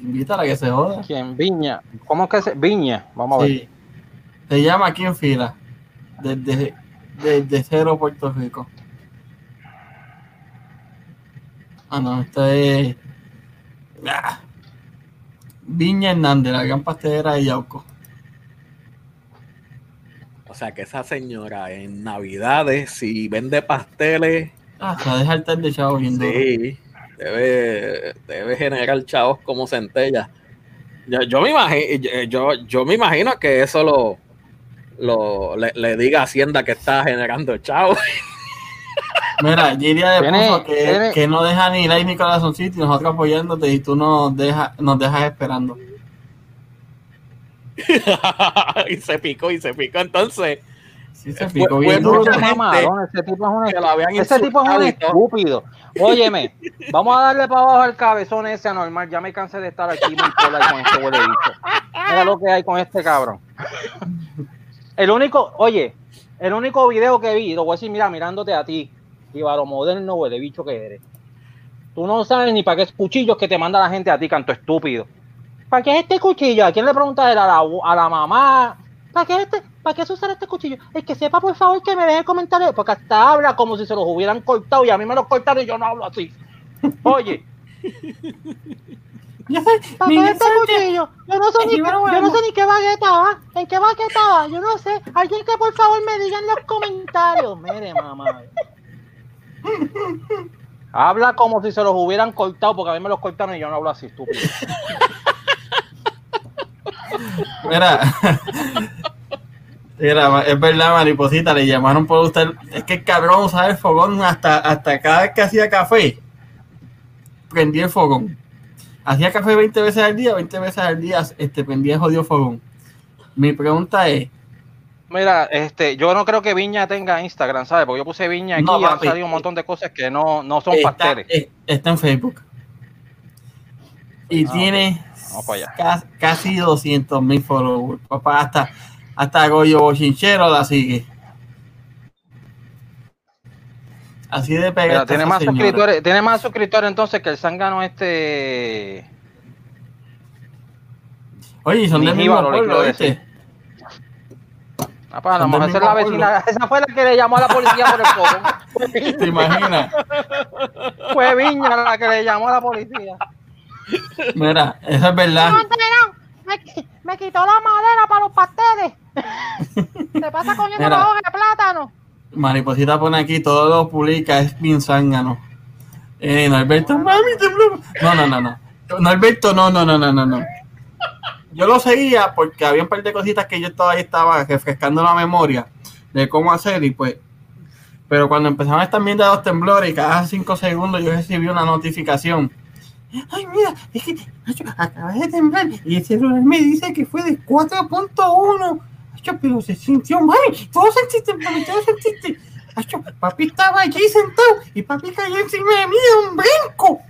Invítala a que se joda.
¿quién? Viña. ¿Cómo es que se.? Viña, vamos a ver.
Sí. Se llama aquí en fila. Desde, desde cero Puerto Rico. Ah, no, esta es. Ah. Viña Hernández, la gran pastelera de Yauco.
O sea que esa señora en Navidades, si vende pasteles,
Ah, se va a dejar de chavo viendo.
sí, debe, debe generar chavos como centella. Yo, yo me imagino, yo, yo me imagino que eso lo, lo le, le diga a Hacienda que está generando chavos.
Mira, Giria le puso que, no deja ni like ni corazoncito y nosotros apoyándote y tú nos, deja, nos dejas esperando.
y se picó y se picó. Entonces,
Sí, se
Fue-
picó bien
ese tipo es un Ese tipo es un estúpido. Óyeme, vamos a darle para abajo al cabezón ese anormal. Ya me cansé de estar aquí muy cola con este huele bicho. Mira lo que hay con este cabrón. El único, oye, el único video que vi, lo voy a decir, mira, mirándote a ti, Ibaro moderno, huele bicho que eres. Tú no sabes ni para qué cuchillos que te manda la gente a ti, canto estúpido. ¿Para qué es este cuchillo? ¿A quién le preguntas? ¿A la, a la mamá? ¿Para qué, este, ¿Para qué se usar este cuchillo? El que sepa, por favor, que me deje comentario, porque hasta habla como si se los hubieran cortado y a mí me los cortaron y yo no hablo así. Oye,
Ya sé,
¿para qué
Miguel
este? Yo no sé ni, yo no
bueno.
sé ni qué bagueta va. ¿En qué bagueta va? Yo no sé. Alguien que por favor me diga en los comentarios. Mire, mamá. Habla como si se los hubieran cortado, porque a mí me los cortaron y yo no hablo así, estúpido.
Mira, Mira, es verdad, mariposita, le llamaron por usted. Es que el cabrón usaba el fogón hasta, hasta cada vez que hacía café. Prendía el fogón. Hacía café 20 veces al día, 20 veces al día este, prendía el jodido fogón. Mi pregunta es,
Mira, este, yo no creo que Viña tenga Instagram, ¿sabes? Porque yo puse Viña aquí
No,
y han salido un montón de cosas que no, no son
está,
pasteles.
eh, está en Facebook. Y
Ah,
tiene
Vamos para allá.
ca- casi 200 mil followers. Papá, hasta, hasta Goyo Bochinchero la sigue. Así de pegada.
Tiene más
señora.
suscriptores, tiene más suscriptores entonces que el zángano este.
Oye, y son
Ni
del mismo
jíbaro
pueblo, ¿viste?
Ah, pues, a lo mejor esa es la vecina. Esa fue la que le llamó a la policía por el fogón.
¿Te imaginas?
Fue Viña la que le llamó a la policía.
Mira, eso es verdad.
Me, me quitó la madera para los pasteles. Se pasa comiendo la hoja de plátano.
Mariposita pone aquí, todo lo publica, es bien zángano. Eh, Norberto, mami, tembló. No, no, no, no. Norberto, no, no, no, no, no, no. Yo lo seguía porque había un par de cositas que yo todavía estaba refrescando la memoria de cómo hacer y pues. Pero cuando empezaron estas mierdas de los temblores y cada cinco segundos yo recibí una notificación. Ay, mira, es que macho, acaba de temblar y el celular me dice que fue de 4.1. Pero se sintió mal. Todo sentiste, mami, todo sentiste. Macho, papi estaba allí sentado y papi cayó encima de mí de un brinco.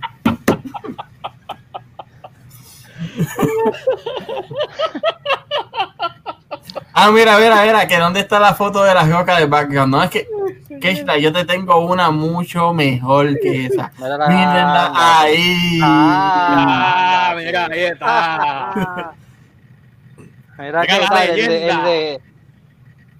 Ah, mira, mira, mira, que dónde está la foto de las rocas de background. No, es que, Keishla, yo te tengo una mucho mejor que esa. Mírenla ahí.
Ah,
Ah,
mira, ahí está.
Mira
Mira
que
la
tal, el de,
leyenda.
el de-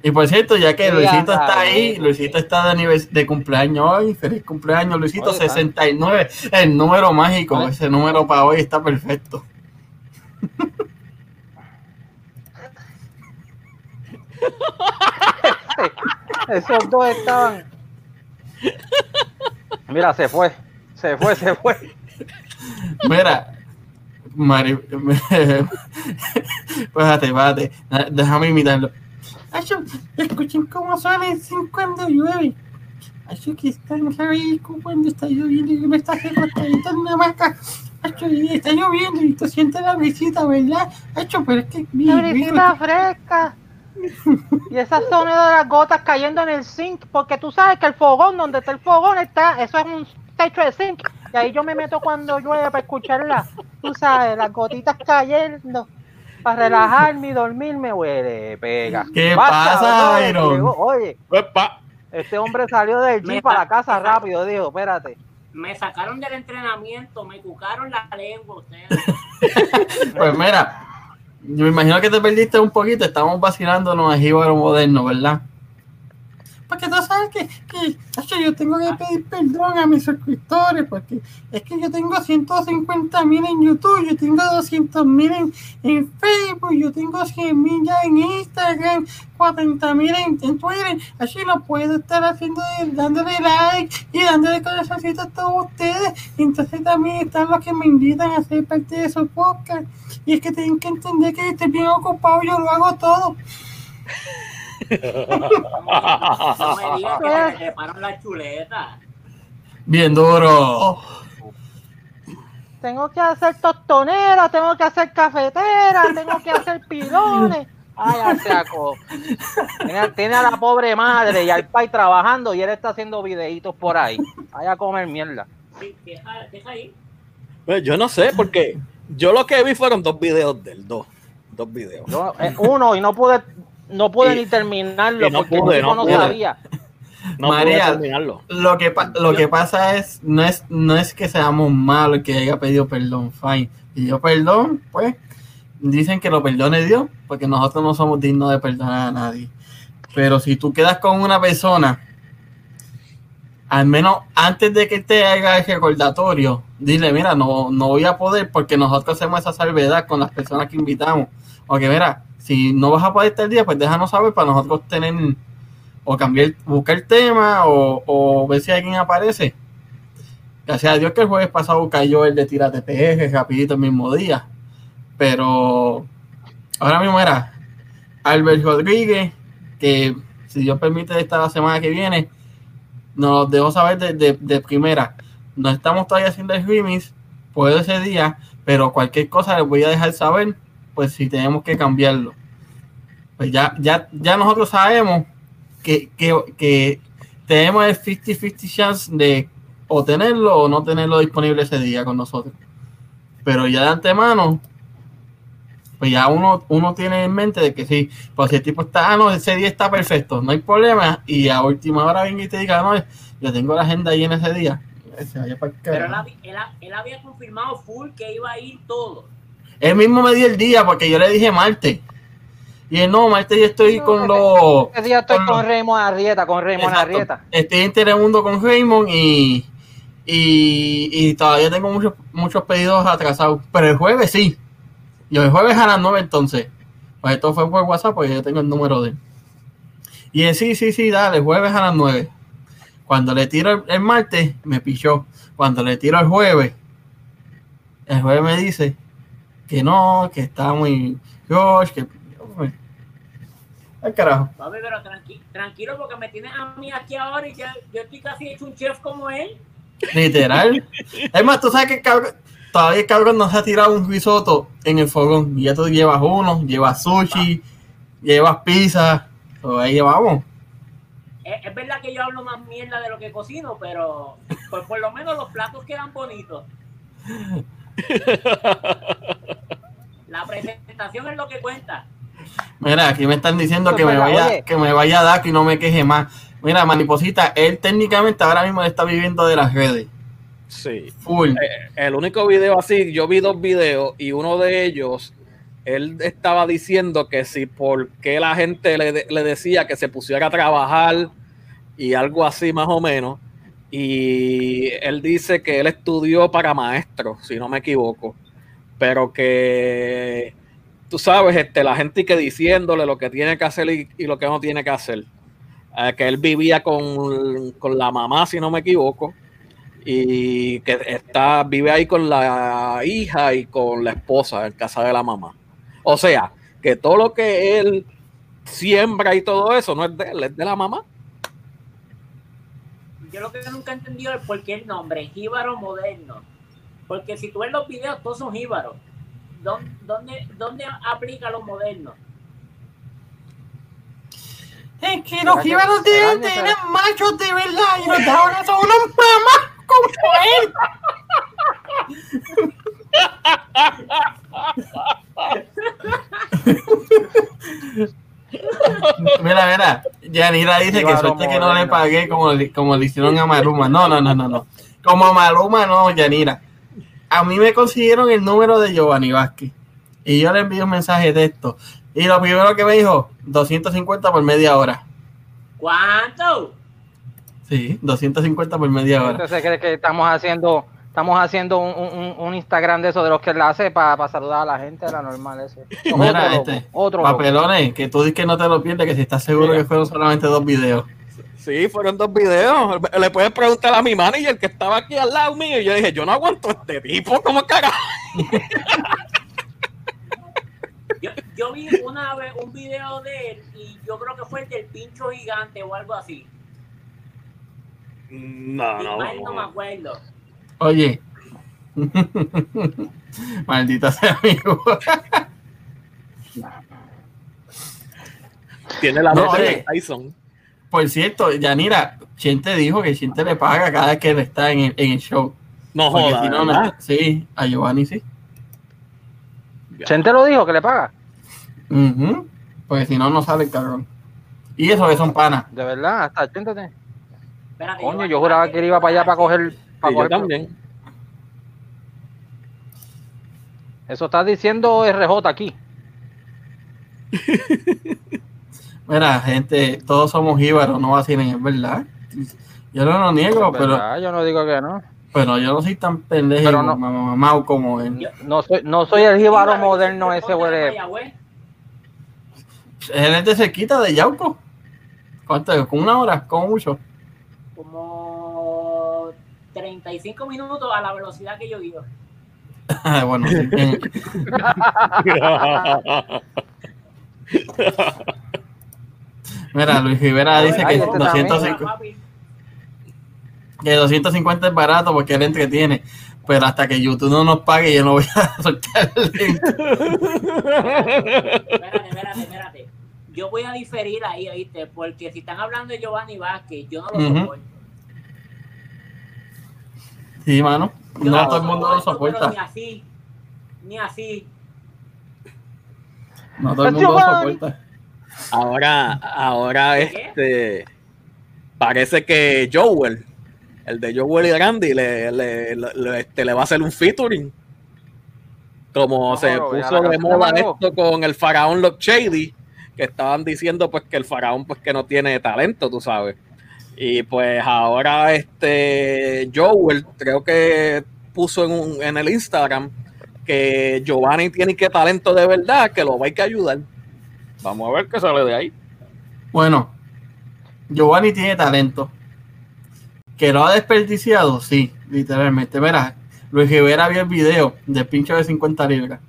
Y por cierto, ya que
Sí,
Luisito
anda,
está ahí. Luisito está de, de cumpleaños hoy. Feliz cumpleaños, Luisito
Oye, está.
69. El número mágico,
Oye.
ese número para hoy está perfecto.
esos dos estaban. Mira, se fue. Se fue, se fue.
Mira, Mari, espérate, espérate, déjame imitarlo. Acho, escuchen cómo suena el cuando llueve. Acho, que es tan rico cuando está lloviendo y me estás recostadito en una hamaca. Acho, y está lloviendo y tú sientes la brisita, ¿verdad? Acho, pero es que
La brisita fresca. Y ese sonido de las gotas cayendo en el zinc, porque tú sabes que el fogón, donde está el fogón, está, eso es un techo de zinc. Y ahí yo me meto cuando llueve para escucharla. Tú sabes, las gotitas cayendo. Para relajarme y dormirme, huele, pega.
¿Qué pasa,
llegó. Oye,
Epa.
este hombre salió del jeep para la casa rápido, dijo, espérate.
Me sacaron del entrenamiento, me cucaron la lengua ustedes.
Pues mira, yo me imagino que te perdiste un poquito, estamos vacilándonos a Jíbaro Moderno, ¿verdad? Porque tú sabes que, que acho, yo tengo que pedir perdón a mis suscriptores, porque es que yo tengo 150 mil en YouTube, yo tengo 200 mil en, Facebook, yo tengo 100 mil ya en Instagram, 40 mil en, en Twitter, así no puedo estar haciendo, dándole like y dándole corazoncito a todos ustedes, entonces también están los que me invitan a ser parte de su podcast, y es que tienen que entender que estoy bien ocupado, yo lo hago todo.
No me digas que se me treparon la chuleta.
Bien duro.
Tengo que hacer tostoneras, tengo que hacer cafeteras, tengo que hacer pilones.
Ay. Tiene, tiene a la pobre madre y al pai trabajando y él está haciendo videitos por ahí. Vaya a comer mierda.
Sí, deja, deja ahí.
Pues yo no sé, porque yo lo que vi fueron dos videos del dos. Dos videos.
Yo, eh, uno y no pude, no pude
Y-
ni terminarlo
no
porque
pude,
el tipo
no
no,
pude.
sabía.
No
María.
pude terminarlo.
Lo que, pa- lo que pasa es no, es, no es que seamos malos que haya pedido perdón, fine. Pidió perdón, pues dicen que lo perdone Dios, porque nosotros no somos dignos de perdonar a nadie. Pero si tú quedas con una persona, al menos antes de que te haga el recordatorio, dile, mira, no, no voy a poder porque nosotros hacemos esa salvedad con las personas que invitamos. O que, mira, si no vas a poder este día, pues déjanos saber para nosotros tener o cambiar, buscar tema o, ver si alguien aparece. Gracias a Dios que el jueves pasado cayó el de Tírate PG rapidito el mismo día. Pero ahora mismo era Albert Rodríguez, que si Dios permite estar la semana que viene, nos dejó saber de, de- primera. No estamos todavía haciendo el puede ese día, pero cualquier cosa les voy a dejar saber, pues si tenemos que cambiarlo. Pues ya, ya, ya nosotros sabemos que, que, que tenemos el 50-50 chance de o tenerlo o no tenerlo disponible ese día con nosotros. Pero ya de antemano, pues ya uno, uno tiene en mente de que sí, pues si el tipo está, ah, no, ese día está perfecto, no hay problema, y a última hora venga y te diga, no, yo tengo la agenda ahí en ese día. Pa'l
Pero él, él él había confirmado full que iba a ir todo.
Él mismo me dio el día porque yo le dije martes. Y él, no, martes yo estoy con los...
Ese día estoy
con
con
los-
Raymond Arrieta, con Raymond
Exacto.
Arrieta.
Estoy en Telemundo con Raymond y, y, y todavía tengo muchos, muchos pedidos atrasados. Pero el jueves sí. Y el jueves a las 9 entonces. Pues esto fue por WhatsApp porque yo tengo el número de él. Y él, sí, sí, sí, dale, jueves a las 9. Cuando le tiro el, el martes, me pichó. Cuando le tiro el jueves, el jueves me dice que no, que está muy Josh, que... Ay, carajo.
Papi, pero tranqui- tranquilo porque me tienes a mí aquí ahora y ya yo estoy casi hecho un chef como él.
Literal. Es más, tú sabes que el cabrón, todavía el cabrón nos ha tirado un risotto en el fogón. Y ya tú llevas uno, llevas sushi, llevas pizza. So, ahí llevamos.
Es, es verdad que yo hablo más mierda de lo que cocino, pero pues por lo menos los platos quedan bonitos. La presentación es lo que cuenta.
Mira, aquí me están diciendo que me vaya,
oye.
que me vaya a dar y no me queje más. Mira, Maniposita, él técnicamente ahora mismo está viviendo de las redes.
Sí.
Full.
Eh, el único video así, yo vi dos videos y uno de ellos, él estaba diciendo que si por qué la gente le, le decía que se pusiera a trabajar y algo así más o menos. Y él dice que él estudió para maestro, si no me equivoco, pero que tú sabes, este, la gente que diciéndole lo que tiene que hacer y, lo que no tiene que hacer. Eh, que él vivía con, con la mamá, si no me equivoco y que está vive ahí con la hija y con la esposa en casa de la mamá. O sea, que todo lo que él siembra y todo eso no es de él, es de la mamá.
Yo lo que nunca he entendido es por qué el nombre, jíbaro moderno. Porque si tú ves los videos, todos son jíbaros. ¿Dónde, dónde, dónde aplica lo moderno?
Es que los jíbaros de
será
antes
necesario.
eran machos de verdad y los de ahora son unos mamás como él. Mira, mira, Yanira dice que suerte que no le pagué como, le- como le hicieron a Maluma. No, no, no, no, no. Como a Maluma no, Yanira. A mí me consiguieron el número de Giovanni Vázquez y yo le envié un mensaje de texto. Y lo primero que me dijo, 250 por media hora.
¿Cuánto?
Sí, 250 por media hora.
Entonces cree que estamos haciendo, estamos haciendo un, un- un Instagram de eso de los que él hace para saludar a la gente, la normal ese.
Mira,
otro loco,
este,
otro loco.
papelones, que tú dices que no te lo pierdes, que si estás seguro que fueron solamente dos videos.
Sí, fueron dos videos. Le puedes preguntar a mi manager que estaba aquí al lado mío. Y yo dije, yo no aguanto a este tipo, ¿cómo carajo?
Yo, yo vi una vez un video de él y yo creo que fue el del pincho gigante o algo así.
No, no,
mal no me
no.
acuerdo.
Oye, maldita sea amigo.
Tiene la
No,
voz de Tyson.
Por cierto, Yanira, Chente dijo que Chente le paga cada vez que él está en el, en el show.
No
Porque
joda,
si no, sí, a Giovanni sí.
Chente lo dijo que le paga,
Ujú, Porque si no, no sale el cabrón. Y eso que son panas.
de verdad, hasta Chente. Coño, yo juraba que él iba para allá para coger. Para
Sí, yo
coger
también.
Eso está diciendo RJ aquí.
Mira, gente, todos somos íbaros, no vacilen, es verdad. Yo no lo niego,
Es
pero,
verdad, Yo no digo que no.
pero yo no soy tan pendejo
Pero no.
mamá como él.
Yo-
No soy, no soy el jíbaro moderno ese, güey.
Él es de cerquita de Yauco. ¿Cuánto? ¿Con una hora? ¿Como mucho?
Como 35 minutos a la velocidad que yo iba.
bueno, sí, bien. Mira, Luis Rivera dice
Ay,
que
este
250,
Papi,
que 250 es barato porque él entretiene. Pero hasta que YouTube no nos pague, yo no voy a soltar el link.
Espérate, espérate, espérate. Yo voy a diferir ahí, ¿oíste? Porque si están hablando de Giovanni Vázquez, yo no lo
Ujú.
soporto.
Sí, mano.
Yo
No todo el mundo lo
soporto, pero Ni
soporta.
así, ni así.
No todo el mundo lo soporta.
Ahora, ahora este parece que Joel, el de Joel y Randy, le, le, este, le va a hacer un featuring. Como
No,
se puso de moda esto con el faraón Lock Shady, que estaban diciendo pues que el faraón pues que no tiene talento, tú sabes. Y pues ahora este Joel creo que puso en, un- en el Instagram que Giovanni tiene que talento de verdad, que lo va a que ayudar. Vamos a ver qué sale de ahí.
Bueno, Giovanni tiene talento. Que lo ha desperdiciado, sí, literalmente. Verá, Luis Rivera vio el video de pincho de 50 libras.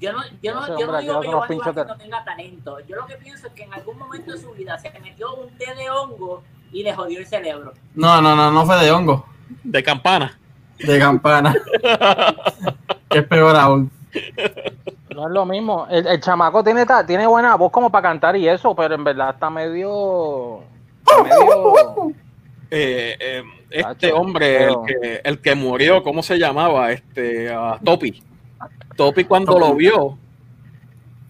Yo no, yo no, yo no digo que Giovanni no tenga talento. Yo lo que pienso es que en algún momento de su vida se metió un té de hongo y le jodió el cerebro.
No, no, no, no fue de hongo,
De campana.
de campana. es peor aún.
No es lo mismo. El, el chamaco tiene, ta- tiene buena voz como para cantar y eso, pero en verdad está medio. está medio
Eh, eh, este hombre, el que, el que murió, ¿cómo se llamaba? Este, Topi. Topi cuando
Topi.
lo vio,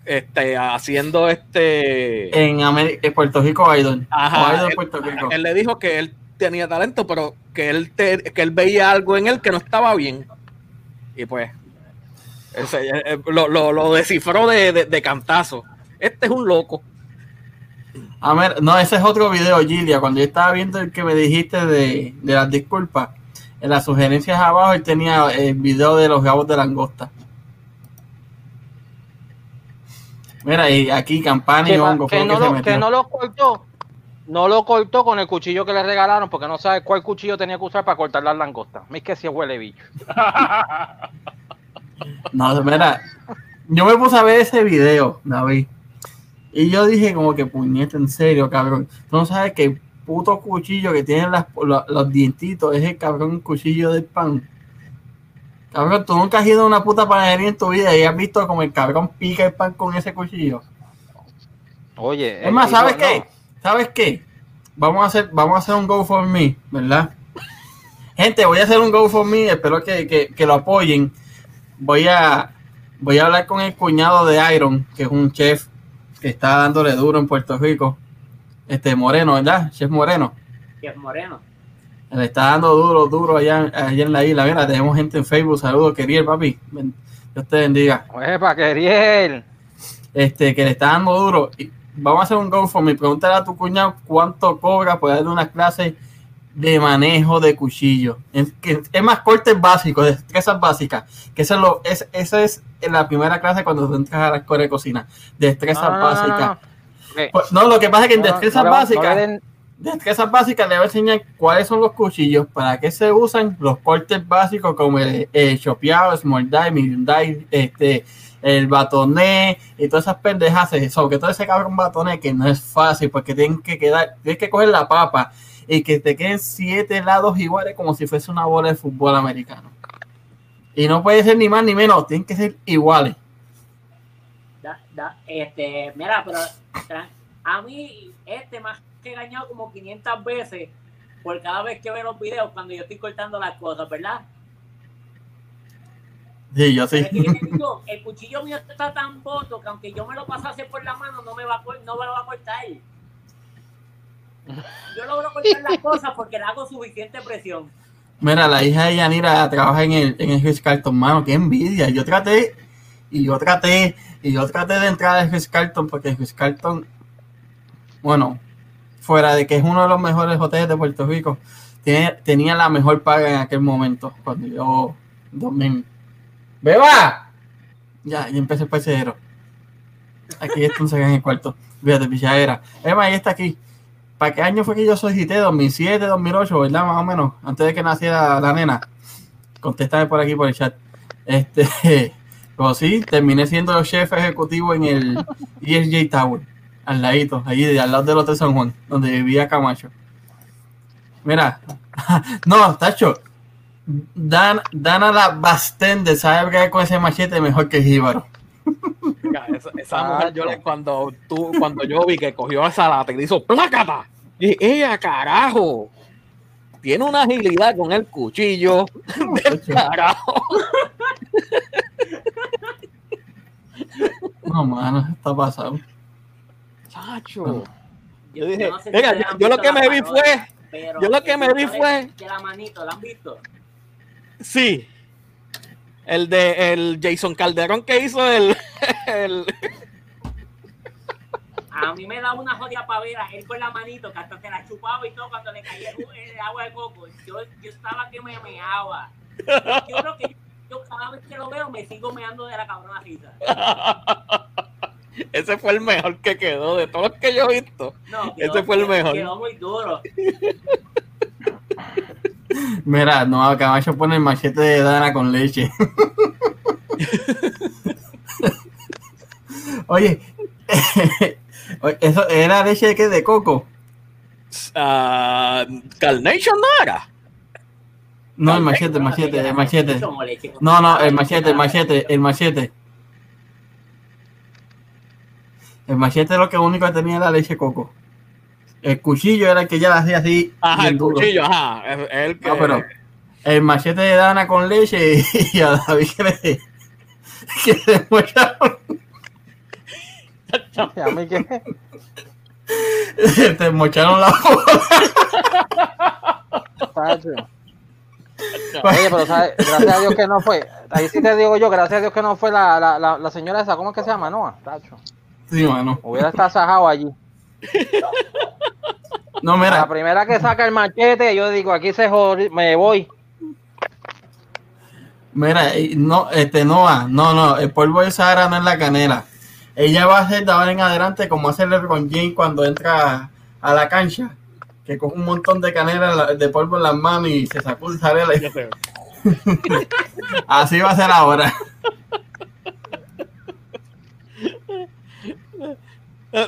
este, haciendo este,
En, Puerto Rico, Idol.
Ajá,
Idol
él-
Puerto Rico.
él le dijo que él tenía talento, pero que él, te- que él veía algo en él que no estaba bien. Y pues, ese, eh, eh, lo, lo- lo descifró de, de- de cantazo. Este es un loco.
A ver, no, ese es otro video, Gilia. Cuando yo estaba viendo el que me dijiste de, de las disculpas, en las sugerencias abajo él tenía el video de los gabos de langosta. Mira, y aquí campana y hongo
que no
que
lo, que no lo cortó. No lo cortó con el cuchillo que le regalaron porque no sabe cuál cuchillo tenía que usar para cortar las langostas. Es que si huele bicho.
No, mira, yo me puse a ver ese video, David. Y yo dije como que puñeta, en serio, cabrón. Tú no sabes que el puto cuchillo que tiene las- lo- los dientitos es el cabrón cuchillo del pan. Cabrón, tú nunca has ido a una puta panadería en tu vida y has visto como el cabrón pica el pan con ese cuchillo.
Oye.
Es
el
más, ¿sabes
no.
qué? ¿Sabes qué? Vamos a hacer, vamos a hacer un Go for Me, ¿verdad? Gente, voy a hacer un Go for Me, espero que, que- que lo apoyen. Voy a, voy a hablar con el cuñado de Iron, que es un chef que está dándole duro en Puerto Rico. Este Moreno, ¿verdad? Chef Moreno.
Es moreno.
Le está dando duro, duro allá, allá en la isla. Mira, tenemos gente en Facebook. Saludos, querido papi. Dios te bendiga.
Epa, queriel.
este, que le está dando duro. Y vamos a hacer un GoFundMe. Pregúntale a tu cuñado cuánto cobra por darle unas clases de manejo de cuchillo. Es, que, es más cortes básicos, destrezas básicas. Que eso es lo, es, esa es la primera clase cuando tú entras a la escuela de cocina. Destrezas
No, no, no, no,
básicas.
no. Ok.
Pues, no, lo que pasa es que en destrezas básicas,
den-
destrezas básicas le voy a enseñar cuáles son los cuchillos, para qué se usan los cortes básicos como el, el chopeado, small die, medium die, este, el batoné y todas esas pendejas, sobre todo ese cabrón batoné que no es fácil porque tienen que quedar, tienes que coger la papa y que te queden siete lados iguales como si fuese una bola de fútbol americano. Y no puede ser ni más ni menos, tienen que ser iguales.
Da- da- este, mira, pero a mí este me ha engañado como 500 veces por cada vez que veo los videos cuando yo estoy cortando las cosas, ¿verdad?
Sí, yo sí.
Que el cuchillo mío está tan boto que aunque yo me lo pasase por la mano no me va a, no me lo va a cortar. Yo logro cortar las cosas porque le hago suficiente presión.
Mira, la hija de Yanira trabaja en el, en el Carlton, mano, qué envidia. Yo traté, y yo traté, y yo traté de entrar al Ritz Carlton porque el Ritz Carlton, bueno, fuera de que es uno de los mejores hoteles de Puerto Rico, tenía la mejor paga en aquel momento, cuando yo, 2000. ¡Beba! Ya, y empecé el parcero. Aquí entonces en el cuarto. Fíjate, pichadera. Emma, ahí está aquí. ¿Para qué año fue que yo solicité? 2007, 2008, ¿verdad? Más o menos, antes de que naciera la nena. Contéstame por aquí por el chat. Este, pues sí, terminé siendo chef ejecutivo en el ESJ Tower, al ladito, allí de- al lado del Hotel San Juan, donde vivía Camacho. Mira, no, Tacho, Dan, Dana la Bastende sabe que con ese machete mejor que Jíbaro.
Esa, esa mujer, yo le- cuando, tú, cuando yo vi que cogió esa lata y le hizo ¡plácata! Y ella, carajo, tiene una agilidad con el cuchillo del carajo.
No, mano, está pasado.
Chacho. Yo dije,
no sé si
"Venga,
ustedes
yo, lo que me vi fue,
pero
yo lo que me vi fue-
De la manito, ¿la han visto?
sí, El de el Jason Calderón que hizo el, el-
A mí me daba una jodida pavera, él con la manito, que hasta se la chupaba y todo cuando le caía el, el agua de coco. Yo, yo estaba que me meaba. Yo creo que yo cada vez que lo veo me sigo meando de la cabrona risa.
ese fue el mejor que quedó de todos los que yo he visto.
No,
Ese fue el mejor.
Quedó muy duro.
Mira, no, Camacho pone el machete de Dana con leche. Oye, oye, eso era leche de qué? De coco.
Ah, Carnation no era.
No, el machete, el machete, el machete. No, no, el machete, el machete, el machete. El machete lo que único que tenía era leche de coco. El cuchillo era el que ya la hacía así.
Ajá, el
duro.
cuchillo, ajá. El que.
No, pero el machete de Dana con leche y a David que le, que le mocharon,
Y a mí que
te mocharon la.
Tacho. Oye, pero ¿sabes? gracias a Dios que no fue. Ahí sí te digo yo, gracias a Dios que no fue la, la, la, la señora esa, ¿cómo es que se llama? Noa, Tacho.
Sí, mano.
Hubiera estado sajado allí.
No,
La
mira,
primera que saca el machete, yo digo, aquí se jod... me voy.
mira, no, este, Noah, no, no, el polvo de Sahara no es la canela. Ella va a hacer de ahora en adelante como hacerle con Jane cuando entra a la cancha, que coge un montón de canela de polvo en las manos y se sacude y sale la-. Así va a ser ahora.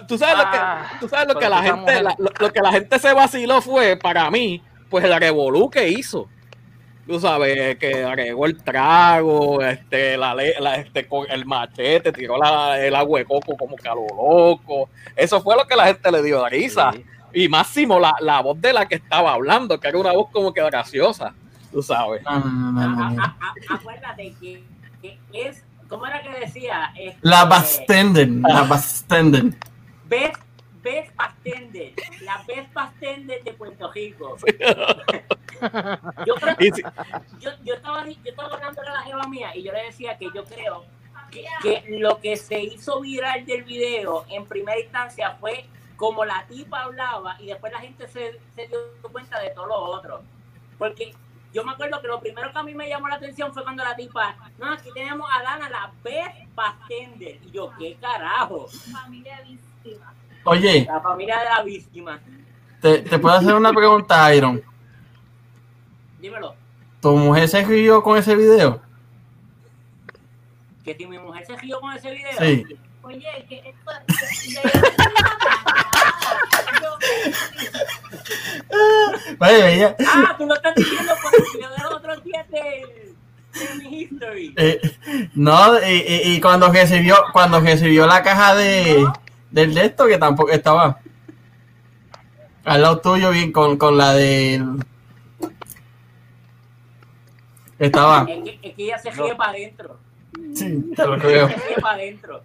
Tú sabes lo
Ah,
que, tú sabes lo que la gente,
mujer-
la- lo, lo que la gente se vaciló fue, para mí, pues el revolú que hizo. Tú sabes, que agregó el trago, este, la, le- la- este, con el machete, tiró la- el agua de coco como que a lo loco. Eso fue lo que la gente le dio de risa.
Sí.
Y máximo la, la voz de la que estaba hablando, que era una voz como que graciosa, tú sabes.
No, no, no, no, no,
A-
no.
a- a- Acuérdate que, que es, ¿cómo era que decía? Este,
La Bastenden, la Bastenden.
Best, best bartender, la best bartender de Puerto Rico. yo, creo, yo, yo estaba, yo estaba hablando de la jeva mía y yo le decía que yo creo que, que lo que se hizo viral del video en primera instancia fue como la tipa hablaba y después la gente se, se dio cuenta de todo lo otro. Porque yo me acuerdo que lo primero que a mí me llamó la atención fue cuando la tipa, no, aquí tenemos a Dana, la best bartender. Y yo, ¿qué carajo?
familia víctima.
Oye,
La familia de la víctima.
te, te puedo hacer una pregunta, Iron.
Dímelo.
¿Tu mujer se rió con ese video?
Que si mi mujer se rió con ese video.
Sí.
Oye, que esto
ella,
Ah, tú lo estás diciendo por el video de los otros días de, history.
eh, no, y, y- y cuando recibió, cuando recibió la caja de del de esto, que tampoco estaba al lado tuyo, bien con, con la de estaba.
Es que, es que ella se ríe para adentro.
Sí, te lo creo.
Se ríe para adentro.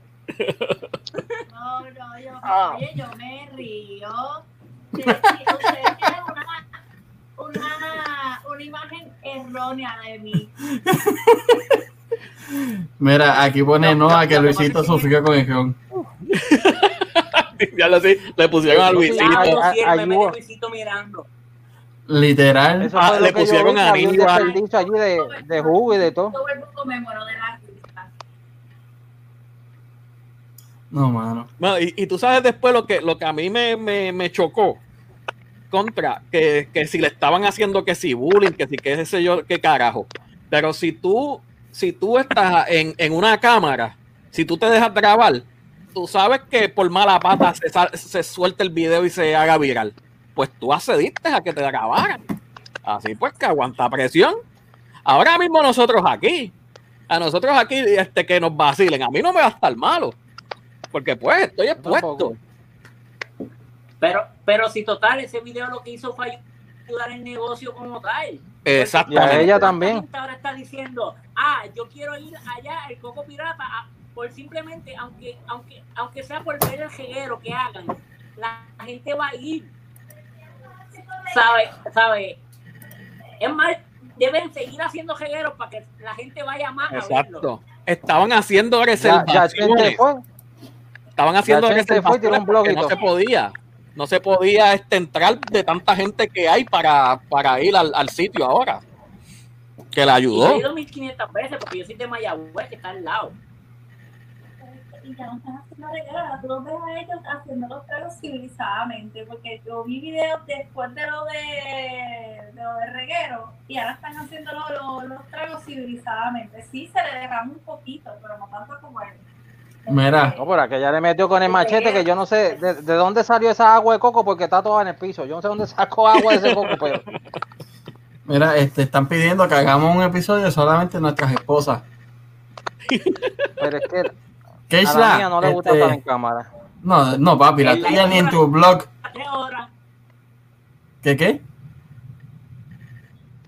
No, no, yo,
Ah.
oye, yo me río. Ustedes tienen una, una, una imagen errónea de mí.
Mira, aquí pone Noah que Luisito sufrió con el ron.
ya lo sé, le pusieron a Luisito.
Luisito mirando.
Literal.
Eso
Ah, le pusieron a
allí de, de jugo y de todo.
Todo el mundo me muero de la risa.
No, mano.
Bueno, y, y tú sabes después lo que, lo que a mí me, me, me chocó contra, que, que si le estaban haciendo que si bullying, que si qué sé yo, qué carajo. Pero si tú, si tú estás en, en una cámara, si tú te dejas grabar, tú sabes que por mala pata se, sal- se suelta el video y se haga viral. Pues tú accediste a que te grabaran. Así pues que aguanta presión. Ahora mismo nosotros aquí, a nosotros aquí, este, que nos vacilen, a mí no me va a estar malo. Porque pues estoy expuesto.
Pero, pero si total, ese video lo que hizo fue ayudar el negocio como tal.
Y a
Exactamente.
ella
La
también.
ahora está diciendo, ah, yo quiero ir allá, el Coco Pirata, por simplemente, aunque, aunque, aunque sea por ver el reguero que hagan, la gente va a ir. ¿Sabe? ¿Sabe? Es más, deben seguir haciendo regueros para que la gente vaya más a verlo.
Exacto. Estaban haciendo reservaciones. Estaban haciendo reservaciones porque no se podía. No se podía este, entrar de tanta gente que hay para, para ir al, al sitio ahora. Que la
Y
ayudó.
he ido 1500 veces porque yo soy de Mayagüez, que está al lado.
Y ya no están haciendo regalos, tú los ves a ellos haciendo los tragos civilizadamente, porque yo vi videos después de lo de, de lo de reguero y ahora están haciendo lo- lo- los tragos civilizadamente. Sí, se le derrama un poquito, pero no tanto como él.
Mira.
No, por aquella le metió con el machete que yo no sé de, de dónde salió esa agua de coco porque está toda en el piso. Yo no sé dónde sacó agua de ese coco, pero
Mira, este, están pidiendo que hagamos un episodio solamente de nuestras esposas.
pero es que
¿Qué
a la mía no le gusta
Este,
estar en cámara.
no, no, papi, la tuya ni en tu blog.
Tres horas.
¿Qué qué?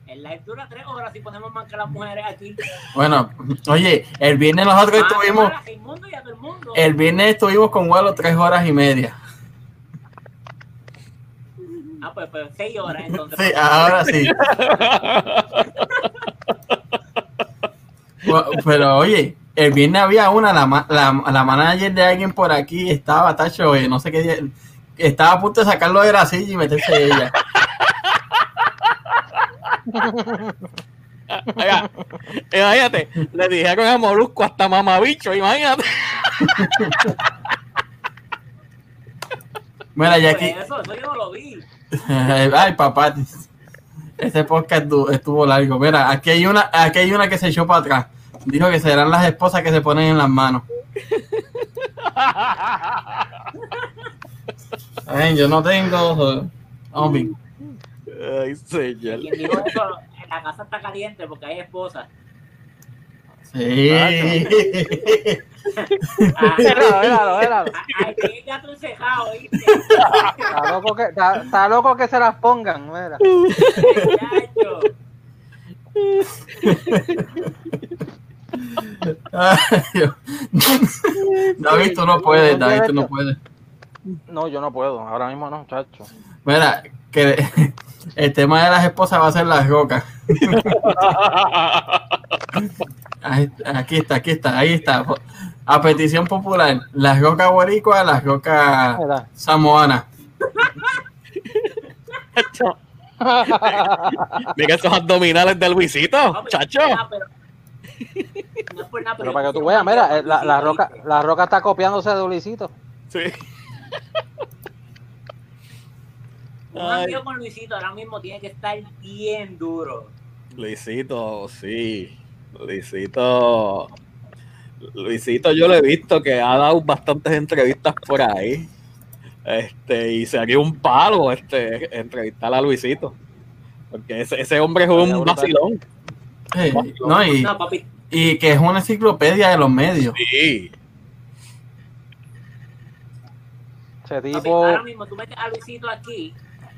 El live dura tres horas si ponemos más que las mujeres aquí.
Bueno, oye, el viernes nosotros
Más
estuvimos,
a Raimundo y a todo el mundo.
el viernes estuvimos con Walo tres horas y media.
Ah, pues, pues seis horas entonces.
Sí, ahora sí. Bueno, Pero oye, el viernes había una, la, la, la manager de alguien por aquí estaba, Tacho, eh, no sé qué día, estaba a punto de sacarlo de la silla y meterse ella.
Oiga, imagínate, le dijeron a Molusco hasta mamabicho, imagínate.
Mira, y aquí,
eso, eso yo no lo vi.
ay papá, este podcast estuvo largo. Mira, aquí hay una, aquí hay una que se echó para atrás. Dijo que serán las esposas que se ponen en las manos. Ay, yo no tengo. Hombre.
Ay, señor.
Eso, la casa está caliente porque hay esposas.
Sí.
Ah. Ay, gato encejado, ¿viste?
Está loco que, está, está loco que se las pongan, mira.
David, tú no puedes, David, tú no puedes.
No, yo no puedo, ahora mismo no, chacho.
Mira, que el tema de las esposas va a ser las rocas. Aquí está, aquí está, ahí está. A petición popular, las rocas boricuas, las rocas samoanas.
Mira esos abdominales de Luisito, chacho.
Pero- No es por nada,
Pero para que tú veas, mira, eh, la, la roca, la roca está copiándose de Luisito.
Sí.
Un amigo con Luisito ahora mismo tiene que estar bien duro.
Luisito, sí. Luisito. Luisito, yo lo he visto que ha dado bastantes entrevistas por ahí. Este, y se haría un palo este, entrevistar a Luisito. Porque ese, ese hombre es un vacilón.
No, y,
No, papi,
y que es una enciclopedia de los medios.
Sí.
Ese tipo,
ahora mismo tú metes a Luisito aquí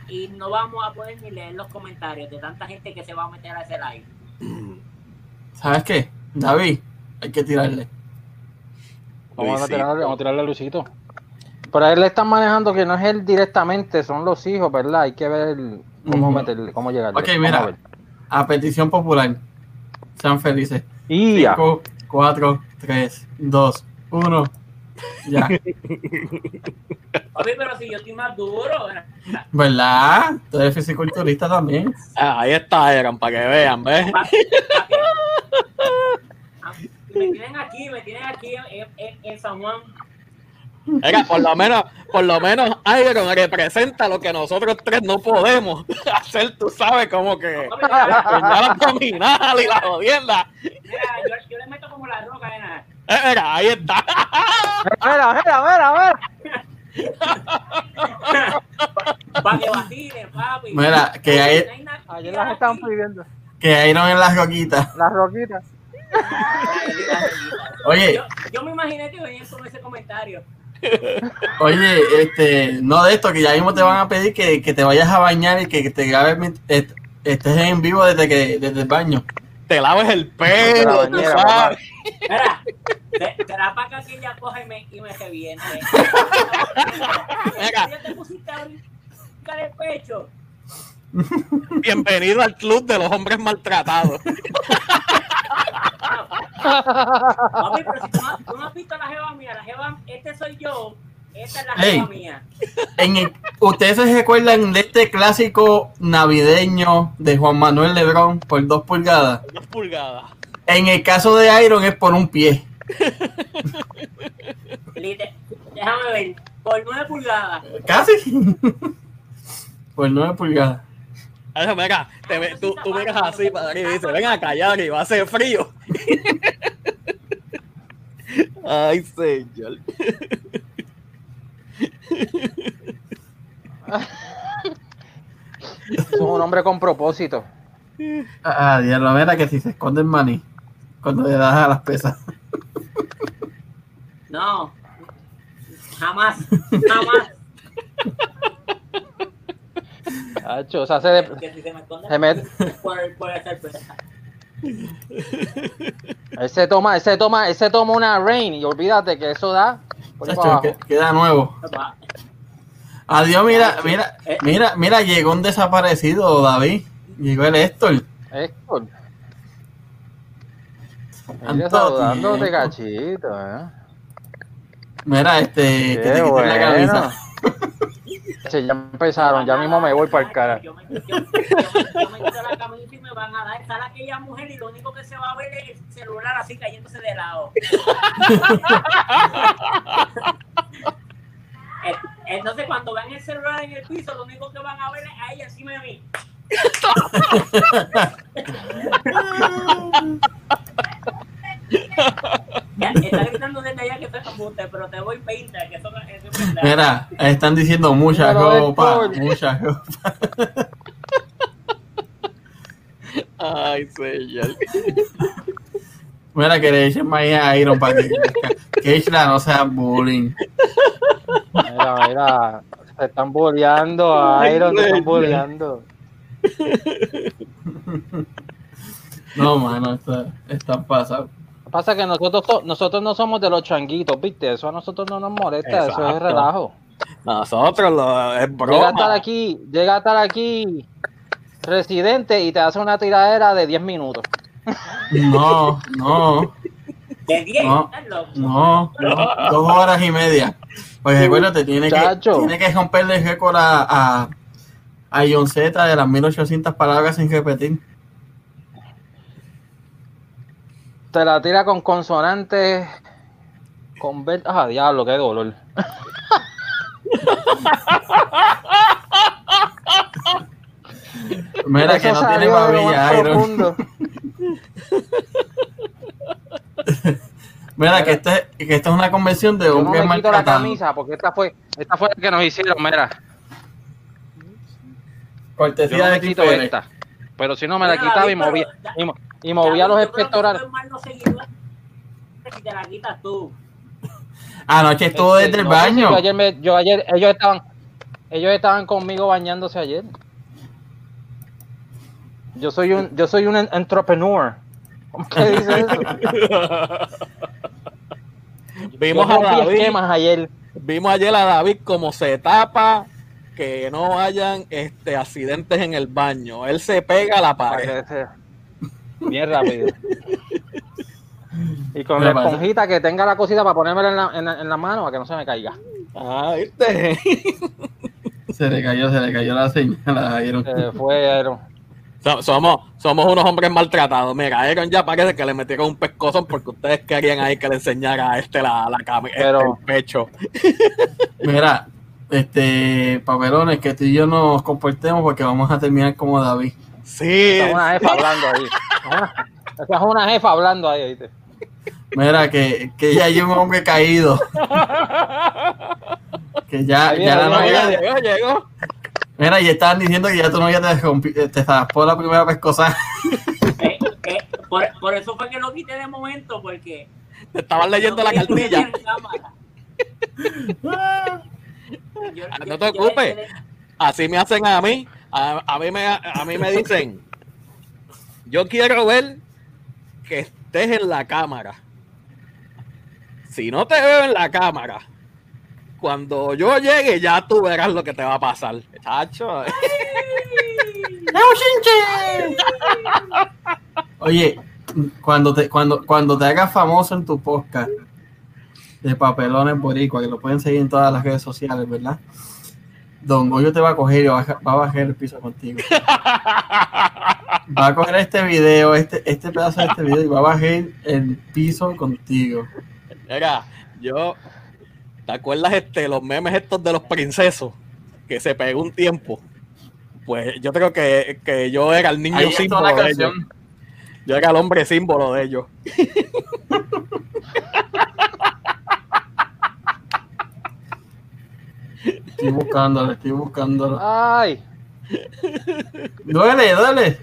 y no vamos a poder ni leer los comentarios de tanta gente que se va a meter a ese live.
¿Sabes qué? David, hay que tirarle.
vamos a, tirarle, vamos a tirarle a Luisito. Pero a él le están manejando que no es él directamente, son los hijos, ¿verdad? Hay que ver cómo meterle, cómo llegarle.
Ok, mira.
A
petición popular. Sean felices.
Y ya.
5, 4, 3, 2, 1. Ya.
Papi, pero si yo estoy más duro, ¿verdad?
Tú eres fisiculturista también.
Ah, ahí está, Eran, para que vean, ¿ves?
Ah, Me tienen aquí, me tienen aquí en, en- en San Juan.
Por lo menos, por lo menos Iron representa lo que nosotros tres no podemos hacer, tú sabes, como que
Papi, mira,
la abdominal y la jodienda.
Mira, yo, yo le meto como la roca, nena.
Eh, mira, ahí está.
Mira, mira, mira, mira.
Para que vacilen, papi.
Mira, que
No nada-
Ayer las estaban pidiendo.
Que Iron en las roquitas.
Las roquitas.
Oye,
Yo, yo me imaginé que venían con ese comentario.
oye, este, no de esto, que ya mismo te van a pedir que, que te vayas a bañar y que te grabes, estés en vivo desde que desde el baño.
Te laves el pelo,
la
tú
bañera,
sabes.
Mira, te- será para que ella coja y me, y me reviente. Ya te pusiste a brincar el pecho.
Bienvenido al club de los hombres maltratados.
Papi, pero si tú no, tú no has visto la jeva mía, la jeva, este soy yo, esta es la
Ey.
jeva mía.
En el- ¿Ustedes se recuerdan de este clásico navideño de Juan Manuel Lebrón por dos pulgadas?
Dos pulgadas.
En el caso de Iron es por un pie.
Déjame ver, por 9 pulgadas.
Casi. por nueve pulgadas.
Mira, te ve- tú, tú miras así para arriba y dices, ven a callar y va a hacer frío. Ay, señor.
Es un hombre con propósito.
Ah, diablo, mira que si se esconde el maní cuando le das a las pesas.
No, jamás, jamás.
Hacho, se hace de-
Porque si se me esconde
se met-
por, por esa sorpresa.
él se toma, él se toma, él se toma una rain y olvídate que eso da
Chacho, que- queda nuevo. Adiós, mira, mira, mira, mira, llegó un desaparecido, David. Llegó el Héctor.
Héctor. Saludándote, cachito, eh.
Mira, este, que
Qué
te quites la camisa.
Ya empezaron, ya mismo me voy para el cara.
Yo me, yo, yo, yo me quito la camisa y me van a dar. Sale aquella mujer y lo único que se va a ver es el celular así cayéndose de lado. Eh, Entonces, cuando vean el celular en el piso, lo único que van a ver es a ella encima de mí. Ya, está gritando desde allá que estoy embuste, pero te voy 20, que eso, es verdad.
Mira, están diciendo mucha
Pero,
ropa,
Héctor.
mucha ropa.
Ay, señor.
Mira, que le echen maíz a Iron para que, que Isla no sea bullying.
Mira, mira, se están boleando a Iron, se están boleando.
No, mano, está, están pasados.
Pasa que nosotros, to- nosotros no somos de los changuitos, ¿viste? Eso a nosotros no nos molesta, eso es relajo.
Nosotros lo, es
Llega a estar
broma.
aquí, llega a estar aquí residente y te hace una tiradera de 10 minutos.
No, no,
De 10,
No, no, no, dos horas y media. Pues recuérdate, tiene que, tiene que romperle el récord a, a, a John Z de las 1800 palabras sin repetir.
Te la tira con consonantes. Con ver. Ah, diablo, qué dolor.
Mira, que no tiene babilla, Iron. Mira, que, este, que esta es una convención de
Yo no
hombres
me quito la camisa porque esta fue, esta fue la que nos hicieron, mira. Yo
Cortesía
no
de
me quito esta. Pero si no me la quitaba y movía, y, mo- y movía los
David,
espectorales.
no Si te la quitas tú.
Este,
desde el
no si
baño.
Yo ayer, me- yo ayer, ellos estaban, ellos estaban conmigo bañándose ayer. Yo soy un, yo soy un en- entrepreneur. ¿Cómo que dice eso?
Vimos
Yo
a David,
ayer.
vimos ayer a David como se tapa que no hayan este, accidentes en el baño. Él se pega a la pared.
bien rápido. Y con
Mira,
la
pasa.
esponjita que tenga la cosita para ponérmela en la, en la- en la mano para que no se me caiga.
Ah, ¿viste?
Se le cayó, se le cayó la señal a Iron.
Se fue Aero.
So- somos, somos unos hombres maltratados. Mira, a Aaron ya parece que le metieron un pescozón porque ustedes querían ahí que le enseñara a este la, la cami- este, el pecho.
Mira, este, papelones, que tú y yo nos comportemos porque vamos a terminar como David.
Sí.
Esa es una jefa hablando ahí. Esa es una jefa hablando ahí, ¿viste?
Mira, que, que ya hay un hombre caído. Que ya,
viene,
ya la novia.
Llegó, llegó.
Mira, y estaban diciendo que ya tu novia te, rompi- te zaspó la primera pescosa.
Eh, eh, por, por eso fue que lo quité de momento, porque.
Te estaban leyendo la cartilla.
Yo-
Ah,
yo-
no te ocupes.
yo-
Así me hacen a mí. A, a mí me, a mí me dicen, yo quiero ver que estés en la cámara. Si no te veo en la cámara, cuando yo llegue, ya tú verás lo que te va a pasar. Chacho.
Oye, cuando te, cuando, cuando te hagas famoso en tu podcast de papelones boricua, que lo pueden seguir en todas las redes sociales, ¿verdad? Don Goyo te va a coger y va a, baja- va a bajar el piso contigo. Va a coger este video, este, este pedazo de este video y va a bajar el piso contigo.
Mira, yo. ¿Te acuerdas este, los memes estos de los princesos? Que se pegó un tiempo. Pues yo creo que, que yo era el niño
Ahí
símbolo de ellos. Yo era el hombre símbolo de ellos.
Estoy buscándolo, estoy buscándolo.
Ay,
Duele, duele.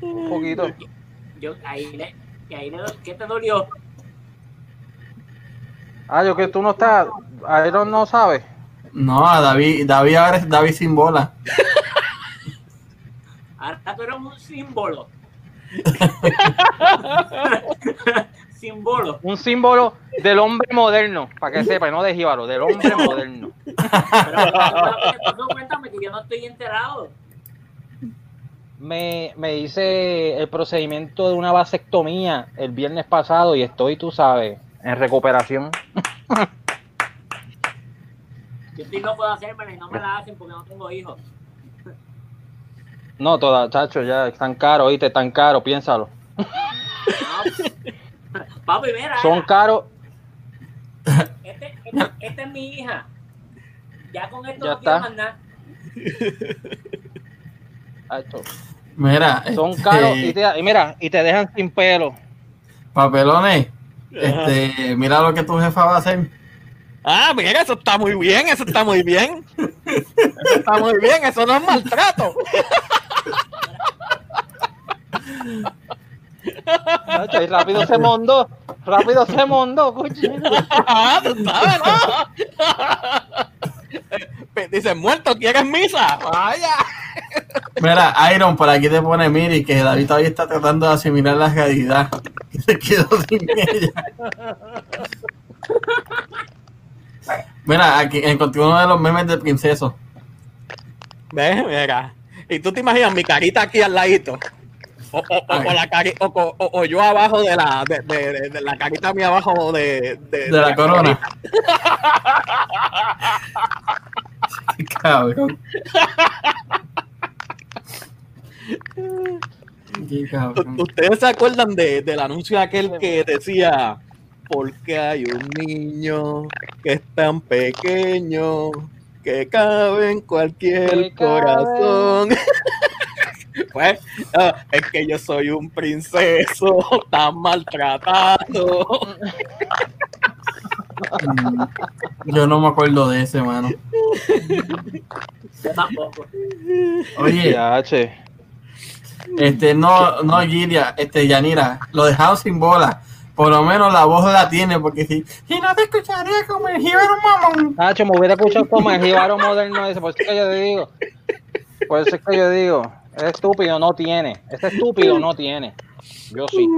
un poquito.
Yo, ahí le, y ahí le, ¿qué te dolió?
Ah, yo que tú no estás. Iron no sabe.
No, David, David ahora es David sin bola.
Ahora tú eres un símbolo. símbolo.
Un símbolo del hombre moderno, para que sepa, no de Jíbaro, del hombre moderno.
Pero cuéntame que yo no estoy enterado.
Me, me hice el procedimiento de una vasectomía el viernes pasado y estoy, tú sabes, en recuperación.
Yo sí no puedo hacérmela y no me la hacen porque no tengo hijos.
No, toda, chacho, ya es tan caro, oíste, tan caro, piénsalo.
No. Papi, mira.
Son caros,
Este, este- esta es mi hija. Ya con esto
Ya
no quiero nada.
chacho,
Mira,
son
este,
caros y, te, y mira, y te dejan sin pelo.
papelones. Este, mira lo que tu jefa va a hacer.
Ah, mira, eso está muy bien, eso está muy bien. Eso está muy bien, eso no es maltrato.
Y rápido se mondó, rápido se mondó.
Ah, tú sabes, ¿no? Dice, muerto, ¿quieres misa? Vaya.
Mira, Iron, por aquí te pone Miri que David todavía está tratando de asimilar la realidad. Y se quedó sin ella. Mira, aquí encontré uno de los memes de princeso.
¿Ves? Mira. Y tú te imaginas mi carita aquí al ladito. O, o, o, la cari- o, o- o- o yo abajo de la de, de- de- de la carita mía abajo de, de,
De la corona. Cabrón. Qué cabrón.
U- ¿Ustedes se acuerdan de, del anuncio aquel que decía porque hay un niño que es tan pequeño que cabe en cualquier
cabe.
corazón? pues es que yo soy un princeso tan maltratado.
Yo no me acuerdo de ese, mano.
Yo tampoco.
Oye,
Ya, che.
este, no, no, Gilia, este, Yanira, lo dejaron sin bola. Por lo menos la voz la tiene, porque si, si no te escucharía como el jíbaro mamón.
Nacho, me hubiera escuchado como el jíbaro moderno ese, por eso es que yo te digo. Por eso es que yo digo, ese estúpido no tiene. Ese estúpido no tiene. Yo sí.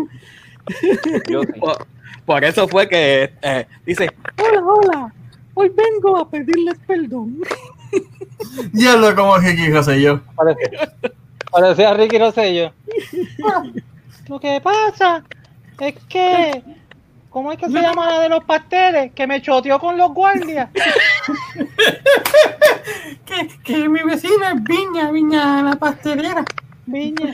Yo sí.
Por, por eso fue que eh, dice, hola, hola, hoy vengo a pedirles perdón.
Diablo, como que quiso yo.
Parecía, parecía Ricky Rosselló. Lo que pasa es que, ¿cómo es que se llama la de los pasteles? Que me choteó con los guardias.
Que, que mi vecina es Viña, Viña la pastelera.
Viña,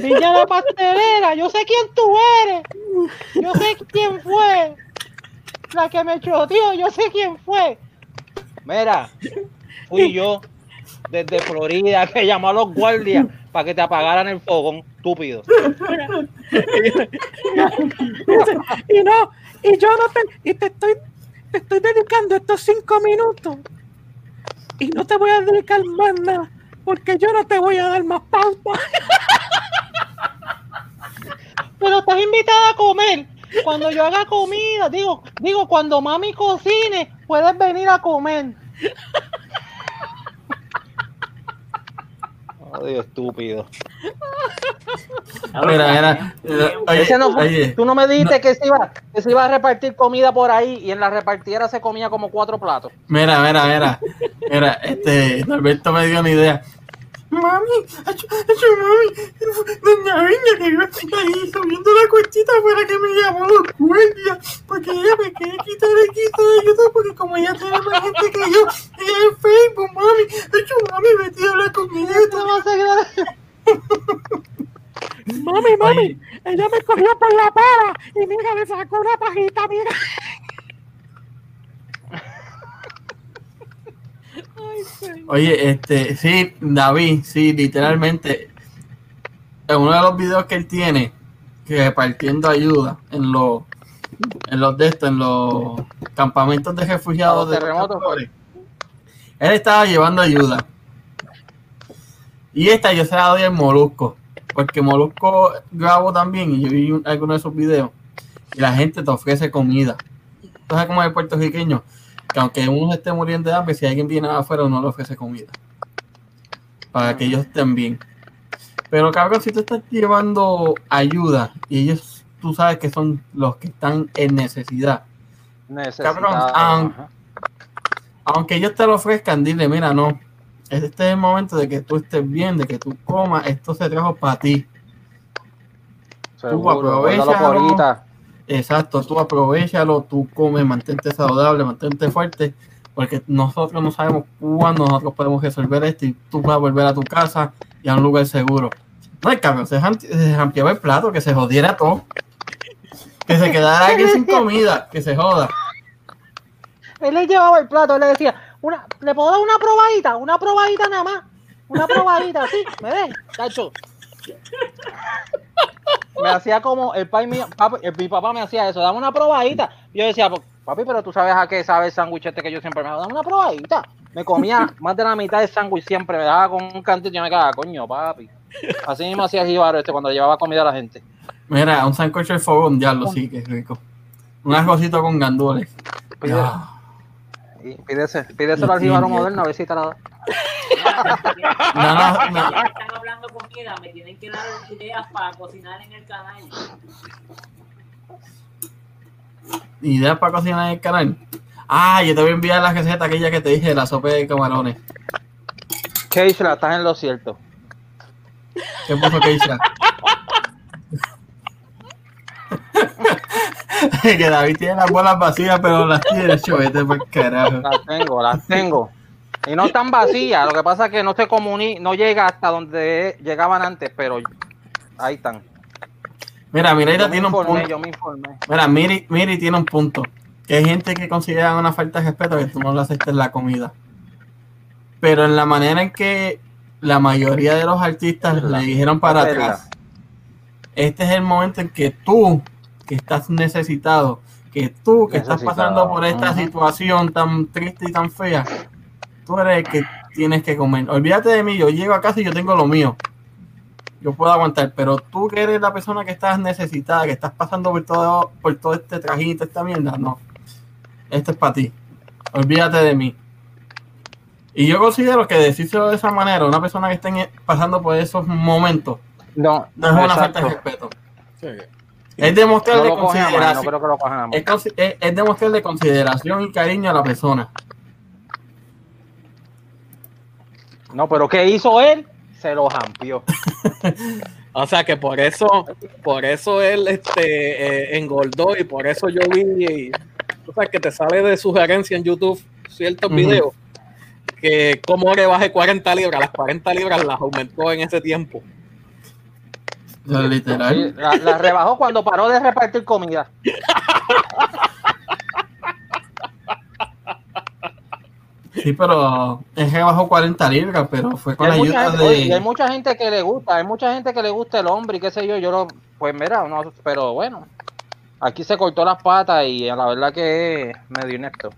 Viña la pastelera, yo sé quién tú eres. Yo sé quién fue. La que me choteó, yo sé quién fue. Mira, fui yo desde Florida que llamó a los guardias para que te apagaran el fogón, estúpido.
y no, y yo no te, y te estoy, te estoy dedicando estos cinco minutos. Y no te voy a dedicar más nada, porque yo no te voy a dar más pauta.
Pero estás invitada a comer. Cuando yo haga comida, digo, digo, cuando mami cocine, puedes venir a comer.
Estúpido.
Mira, mira. eh, Oye,
Ese no fue-
oye,
tú no me dijiste que, se iba, que se iba a repartir comida por ahí y en la repartiera se comía como cuatro platos.
mira, mira, mira. Mira, este, Norberto me dio una idea. Mami, acho, mami, doña Viña que yo estoy ahí subiendo la cuestita para que me llamó los guardias, porque ella me quiere quitar el quito de YouTube, porque como ella tiene más gente que yo en Facebook, mami, acho, mami, metí a hablar con ella.
Mami, mami,
Oye,
ella me cogió por la pala y mira, me sacó una pajita, mira.
Oye, este, sí, David, sí, literalmente, en uno de los videos que él tiene, que repartiendo ayuda en los, en los de estos, en los campamentos de refugiados de
terremotos.
Él estaba llevando ayuda. Y esta yo se la doy al Molusco, porque Molusco grabó también, y yo vi un- algunos de esos videos, y la gente te ofrece comida. Entonces, como el puertorriqueño, que aunque uno esté muriendo de hambre, si alguien viene afuera, uno le ofrece comida. Para que ellos estén bien. Pero cabrón, si tú estás llevando ayuda y ellos, tú sabes que son los que están en necesidad.
Necesitaba-
Cabrón. Aunque ellos te lo ofrezcan, dile, mira, no. Este es el momento de que tú estés bien, de que tú comas. Esto se trajo para ti.
Seguro, por ahorita.
Exacto, tú aprovechalo, tú comes, mantente saludable, mantente fuerte, porque nosotros no sabemos cuándo nosotros podemos resolver esto y tú vas a volver a tu casa y a un lugar seguro. No hay cabrón, se, se jampeaba el plato, que se jodiera todo. Que se quedara aquí sin comida, que se joda.
Él le llevaba el plato, él le decía, una, ¿le puedo dar una probadita? Una probadita nada más. Una probadita, sí, me ven, cacho.
Me hacía como el pai mío, papi- el- mi papá me hacía eso, dame una probadita. Yo decía, "Pues, papi, pero tú sabes a qué sabe el sándwich este que yo siempre me hago, dame una probadita. Me comía más de la mitad del sándwich siempre, me daba con un cantito y yo me quedaba, coño, papi. Así mismo hacía Jíbaro este cuando le llevaba comida a la gente.
Mira, un sancocho de fogón, diablo, sí, que rico. Un arrocito con gandules. Ya.
Y pídese, pídeselo al Jíbaro moderno a ver si te la da.
No, no, no.
están hablando comida, me tienen que dar ideas para cocinar en el canal.
Ideas para cocinar en el canal. Ah, yo te voy a enviar la receta aquella que te dije de la sopa de camarones.
Keishla, estás en lo cierto.
¿Qué puso Keisha? que David tiene las bolas vacías, pero las tiene chovete por carajo.
Las tengo, las tengo. Y no están vacías, lo que pasa es que no se comuni no llega hasta donde llegaban antes, pero ahí están.
Mira,
me
tiene un punto.
yo me informé.
Mira, Miri, Miri tiene un punto. Que hay gente que considera una falta de respeto que tú no le aceptes la comida. Pero en la manera en que la mayoría de los artistas le dijeron para atrás, este es el momento en que tú, que estás necesitado, que tú, que estás pasando por esta situación tan triste y tan fea, tú eres el que tienes que comer. Olvídate de mí, yo llego a casa y yo tengo lo mío. Yo puedo aguantar, pero tú que eres la persona que estás necesitada, que estás pasando por todo, por todo este trajito, esta mierda, no. Esto es para ti. Olvídate de mí. Y yo considero que decírselo de esa manera una persona que esté pasando por esos momentos
No,
no es una
exacto.
falta de respeto. Es demostrarle
No
consideración.
cojan.
Es, es- es demostrarle consideración y cariño a la persona.
No, pero ¿qué hizo él? Se lo jampió.
O sea que por eso, por eso él este, eh, engordó y por eso yo vi, y, tú sabes que te sale de sugerencia en YouTube ciertos
Ujú.
videos que cómo le bajé 40 libras, las 40 libras las aumentó en ese tiempo.
Literal.
La, la rebajó cuando paró de repartir comida.
Sí, pero es que bajó 40 libras, pero fue con la ayuda
gente, oye, y hay
de.
mucha gente que le gusta, hay mucha gente que le gusta el hombre y qué sé yo, yo lo, pues mira, no, pero bueno, aquí se cortó las patas y la verdad que es medio inepto.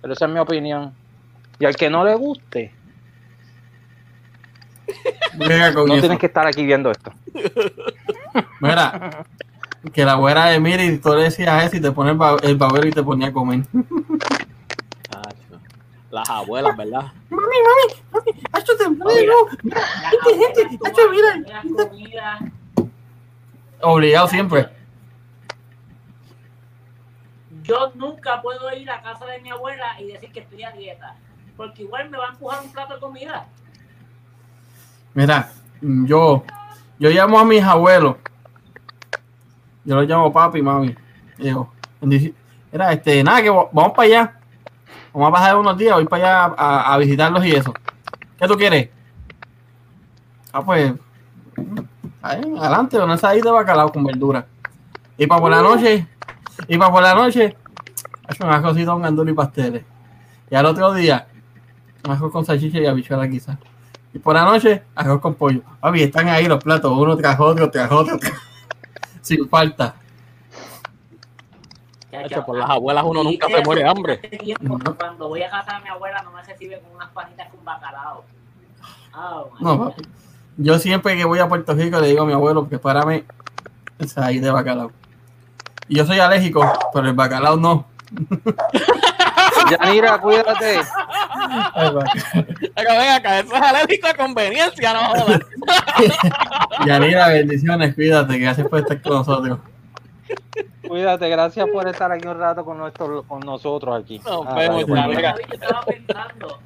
Pero esa es mi opinión. Y al que no le guste,
Con
no
eso.
tienes que estar aquí viendo esto.
Mira, que la güera de Miri, y tú le decías eso y te pone el, ba- el babero y te ponía a comer.
Las abuelas, ¿verdad?
Mami, mami, mami, hacho te.
Las
Gente, gente, hacho, mira. Obligado siempre.
Yo nunca puedo ir a casa de mi abuela y decir que estoy a dieta. Porque igual me va a empujar un plato de comida.
Mira, yo, yo llamo a mis abuelos. Yo los llamo papi y mami. Y mira, este, nada, que vamos para allá. Vamos a pasar unos días, voy para allá a, visitarlos y eso. ¿Qué tú quieres? Ah, pues, adelante, una ensaladita de bacalao con verdura. Y para por la noche, y para por la noche, hecho una cosita con gandules y pasteles. Y al otro día, arroz con salchicha y habichuela quizás. Y por la noche, arroz con pollo. Papi, están ahí los platos, uno tras otro, tras otro, tras- sin falta.
Hacho, por las abuelas uno nunca se muere de hambre.
tiempo. Cuando voy a casa de mi abuela no me recibe con unas panitas con bacalao. Oh, my
No. Yo siempre que voy a Puerto Rico le digo a mi abuelo, prepárame ahí de bacalao. Y yo soy alérgico, pero el bacalao no.
Yanira, cuídate.
Pero ven acá, eso es alérgico a conveniencia, no jodas.
Yanira, bendiciones, cuídate, gracias por estar con nosotros.
Cuídate, gracias por estar aquí un rato con, nuestro, con nosotros aquí. Ah, bueno.
Yanira.
David, yo estaba pensando,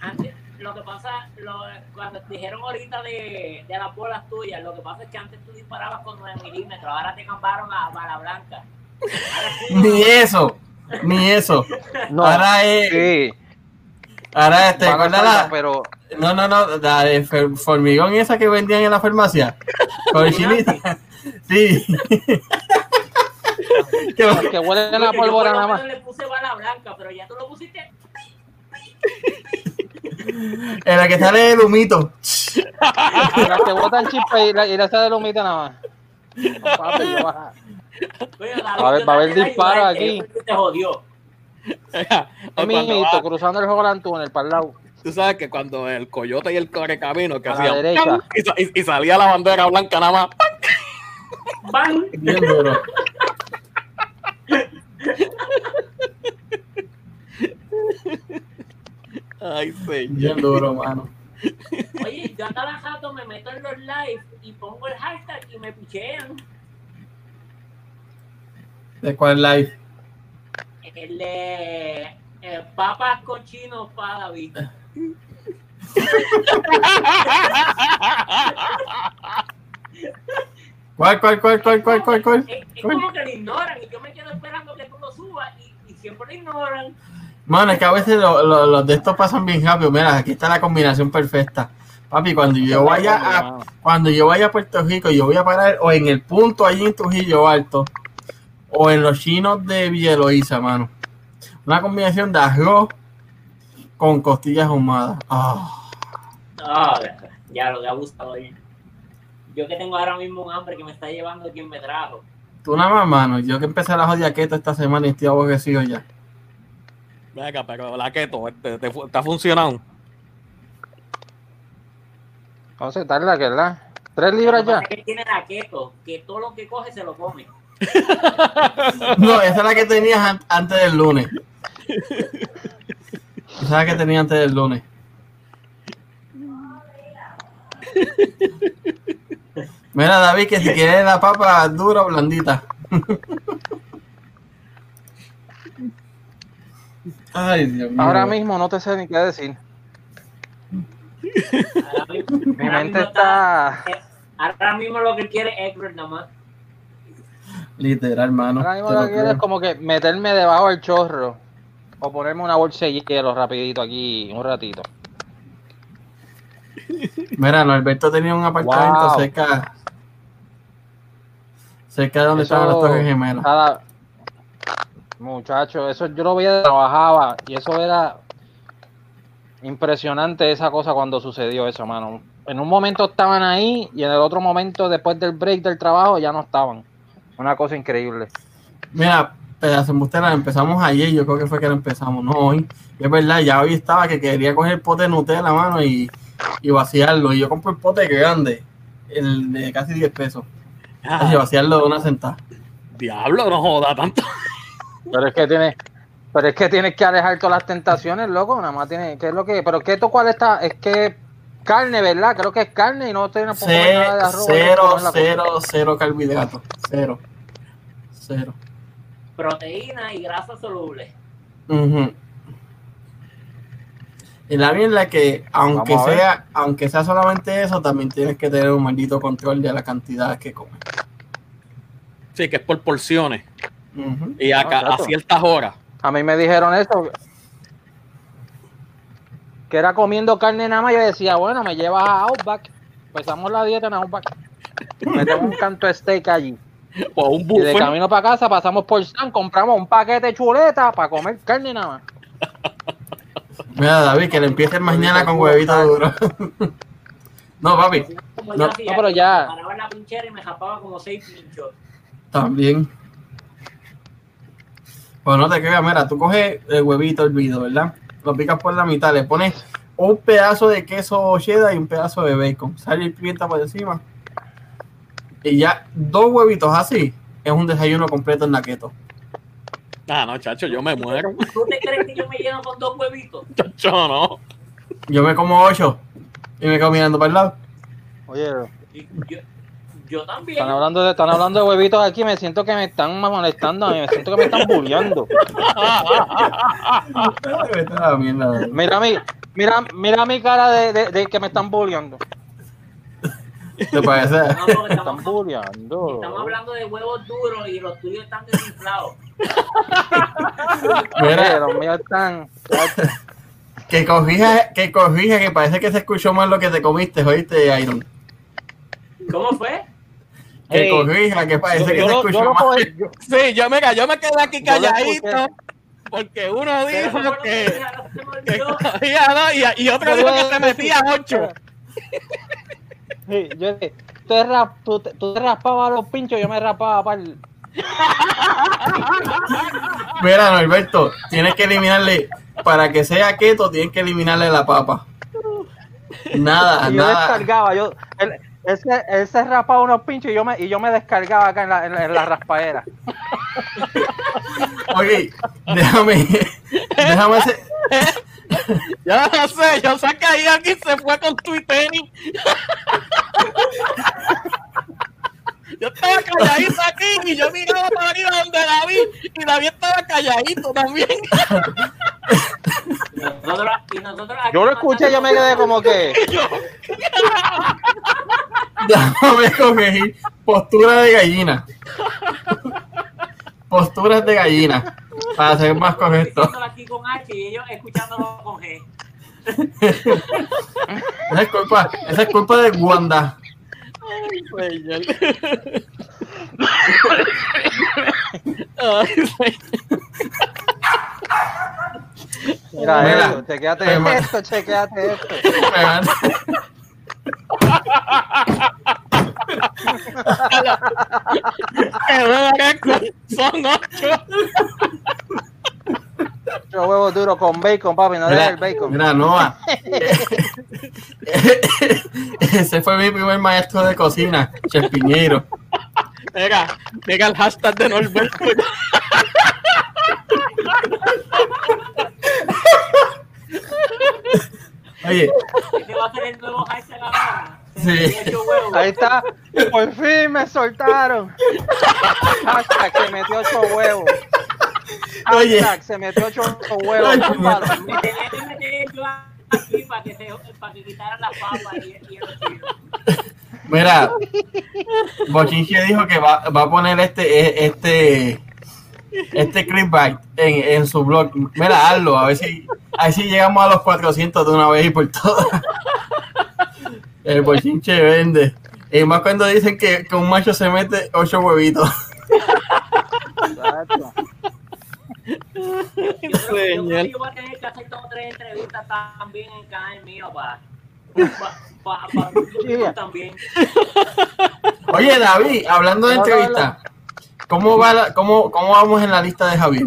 antes, lo que pasa, lo- cuando dijeron ahorita de, de las bolas tuyas, lo que pasa es que antes tú disparabas con 9 milímetros, ahora te cambiaron a bala blanca. Ahora
Ni eso, ni eso.
No,
Ahora es,
sí,
ahora este,
van a
¿recuerdas
salvar,
la-
pero
No, no, no, la de formigón esa que vendían en la farmacia. Con chinita. Sí. Que-
huelen a
por
pólvora nada más.
le puse bala blanca, pero ya tú lo pusiste.
en la que sale el humito.
Las que botan chispa y la, y la esa de lomita nada más. Papi, va a haber disparos aquí.
Te jodió.
Es mijito,
va-
cruzando el Holland Tunnel para el lado.
Tú sabes que cuando el coyote y el correcamino que hacían y- y salía la bandera blanca nada más.
¡Bam!
Bien duro.
Ay, señor.
Bien duro, mano.
Oye, yo a cada rato me meto en los live y pongo el hashtag y me pichean.
¿De cuál live?
El de eh, papas cochinos para David.
¿Cuál, cuál, cuál, cuál, cuál, cuál, cuál?
Es, es como que lo ignoran y yo me quedo esperando que tú lo subas y, y siempre lo ignoran.
Mano, es que a veces lo- lo- los de estos pasan bien rápido. Mira, aquí está la combinación perfecta. Papi, cuando yo vaya a, cuando yo vaya a Puerto Rico, yo voy a parar o en el punto allí en Trujillo Alto o en los chinos de Villa Eloísa, mano. Una combinación de arroz con costillas ahumadas. Ah,
Ah, ya lo que ha gustado hoy. Yo que tengo ahora mismo un hambre que me está llevando quien me trajo.
tú nada más, mano. Yo que empecé la jodida keto esta semana y estoy aborrecido ya.
Venga, pero la keto, te, te, está funcionando.
Entonces, tarda, que ¿verdad? ¿Tres libras ya?
que tiene la keto, que todo lo que coge se lo come.
No, esa es la que tenías an- antes del lunes. Esa es la que tenía antes del lunes. Mira, David, que si quieres la papa dura o blandita. Ay, Dios mío.
Ahora mismo no te sé ni qué decir.
Ahora mismo,
Mi
ahora
mente
mismo
está.
eh, ahora mismo lo que quiere es Edward nada más.
Literal, hermano.
Ahora mismo lo que quiero es como que meterme debajo del chorro. O ponerme una bolsa de hielo rapidito aquí, un ratito.
Mira, Norberto tenía un apartamento
Wow.
cerca. Cerca de donde
Eso-
estaban las Torres Gemelas.
Cada... Muchacho, eso yo lo veía, trabajaba y eso era impresionante esa cosa cuando sucedió eso, mano. En un momento estaban ahí y en el otro momento, después del break del trabajo, ya no estaban. Una cosa increíble.
Mira, pedazo embustera, empezamos ayer, yo creo que fue que lo empezamos, no hoy. Y es verdad, ya hoy estaba que quería coger el pote de Nutella, mano, y, y vaciarlo. Y yo compré el pote grande, el de casi 10 pesos.
Ah,
Y vaciarlo de una sentada.
diablo, no joda tanto.
Pero es que tiene, Pero es que tienes que alejar todas las tentaciones, loco. Nada más tienes. ¿Qué es lo que.? Pero ¿qué esto cuál está? Es que carne, ¿verdad? Creo que es carne y no tiene nada de arroz.
cero,
no es la cosa.
cero, cero carbohidratos. Cero. Cero.
Proteína y grasa soluble.
Ujú. Y la mierda es que, aunque
Vamos
sea, aunque sea solamente eso, también tienes que tener un maldito control de la cantidad que comes.
Sí, que es por porciones.
Ujú.
Y a, ciertas horas.
A mí me dijeron eso. Que era comiendo carne nada más. Yo decía, bueno, me llevas a Outback. Empezamos la dieta en Outback. Metemos un canto de steak allí.
O un
Y de
buffet.
camino para casa pasamos por San, compramos un paquete de chuleta para comer carne nada más.
Mira, David, que le empieces mañana con huevito duro. no, papi, No,
pero ya-
paraba en la pinchera y me japaba como seis pinchos.
también. Pues no te creas, mira, tú coges el huevito hervido, ¿verdad? Lo picas por la mitad, le pones un pedazo de queso cheddar y un pedazo de bacon, sal y pimienta por encima. Y ya, dos huevitos así, es un desayuno completo en naqueto.
Ah, no, chacho, yo me muero.
¿Tú te crees que yo me lleno con dos huevitos?
Chacho, no.
Yo me como ocho y me quedo mirando para el lado.
Oye,
Y Yo, yo también.
están hablando de, están hablando de huevitos aquí, me siento que me están molestando a mí, me siento que me están bulleando.
La.
Mira mi, mira, mira mi cara de, de- de que me están bulleando.
¿Te parece?
No, porque estamos,
bulleando.
estamos hablando de huevos duros y los tuyos están desinflados.
Mira,
los míos están.
que corrija, que corrija, que parece que se escuchó mal lo que te comiste, ¿oíste, Iron?
¿Cómo fue?
Que
Ey,
corrija, que parece
Yo-
que
yo
se
lo-
escuchó
yo lo yo-
Sí, yo, mira, yo me quedé aquí calladito. Porque uno dijo
que
que, que
olvidó.
cogía dos y, y otro dijo que se metía ocho.
Sí, yo dije, tú te, rap- tú, te- tú te raspabas los pinchos, yo me rapaba para el.
Mira, Norberto, tienes que eliminarle, para que sea keto, tienes que eliminarle la papa. Nada,
Y yo
nada.
descargaba, yo, él, él se, él se rapaba unos pinchos y yo me, y yo me descargaba acá en la, en la, en la raspadera.
Oye, déjame, déjame hacer,
no sé, yo que ahí aquí se fue con tu y tenis. Yo estaba calladito aquí y yo miraba para arriba donde David y David estaba calladito también.
Y nosotros, y nosotros aquí
Yo lo escuché, yo me quedé como que.
déjame corregir. Postura de gallina. Posturas de gallina. Para ser más correcto.
aquí con H y ellos escuchándolo con G.
Esa es culpa, esa es culpa de Wanda.
Señor. Ay, señor.
Mira,
Mira,
esto,
me-
esto, chequéate esto.
Son ocho.
Ocho huevos duros con bacon, papi, no le des el bacon.
mira, Noah. Ese fue mi primer maestro de cocina, Chef Piñero.
Mira, mira el hashtag de Norberto.
Oye,
va a ser el nuevo hashtag ahora.
Sí.
Ahí está, por fin me soltaron. Hashtag se metió ocho huevos.
Oye.
Se metió ocho huevos.
Ay,
Zúmbalo.
Me tenía que meter yo aquí para que, se, para que quitaran las papas y, y el tiro.
mira, Bochinche dijo que va, va a poner este, este, este clipbait en, en su blog. Mira, hazlo, a ver si, a ver si llegamos a los 400 de una vez y por todas. El bochinche vende. Y más cuando dicen que, que un macho se mete ocho huevitos.
Exacto.
Yo creo, yo creo
Señor.
que yo voy a tener que hacer dos o tres entrevistas también en canal mío para para para
Yeah.
también.
Oye, David, hablando de
No, no,
entrevista, ¿cómo, va la- cómo, ¿cómo vamos en la lista de Javier?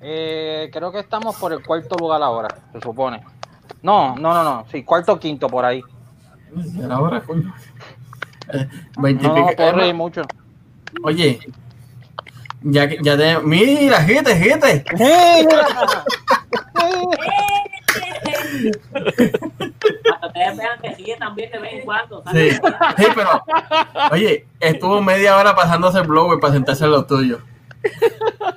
Eh, creo que estamos por el cuarto lugar ahora, se supone. No, no, no, no. Sí, cuarto o quinto por ahí.
Ya era hora, coño. Eh, 20 y
No, no mucho.
Oye, Ya, que- ya te, mira, gente, gente.
Ustedes vean que sigue también de vez en cuando. ¿sabes?
Sí, sí, pero, oye, estuvo media hora pasándose el blower para sentarse en lo tuyo.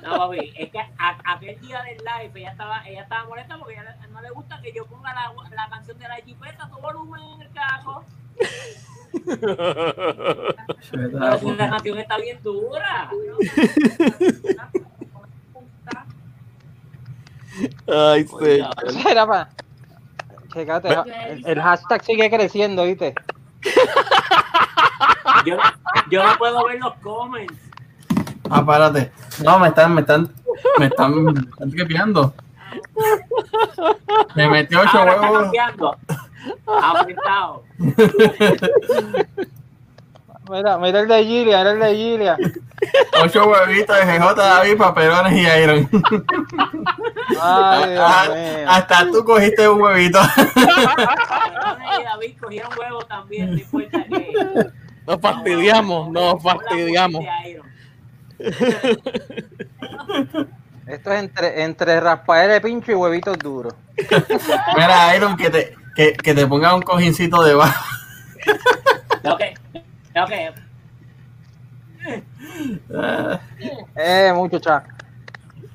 No, papi, es que a- aquel día del live ella estaba, ella estaba molesta porque ella no le gusta que yo ponga la, la canción de la jipeta a todo volumen en el carro. Pero la canción está bien dura.
Ay, sí.
Checate, el, el hashtag sigue creciendo, ¿viste?
Yo, yo no puedo ver los comments.
Ah, párate. No, me están, me están, me están, me están tripeando. Me metió ocho
Ahora
huevos.
Aumentado.
Mira, mira el de Gilia, mira el de Gilia.
Ocho huevitos de GJ, David, papelones y Iron.
Ay, Dios mío.
Hasta tú cogiste un huevito.
Ay, David cogieron huevos también, no importa que.
Nos fastidiamos, nos fastidiamos.
Esto es entre, entre raspadera de pincho y huevitos duros.
Mira, Iron, que te, que, que te ponga un cojincito debajo.
Tengo que, tengo que.
Ah,
Eh, muchacha.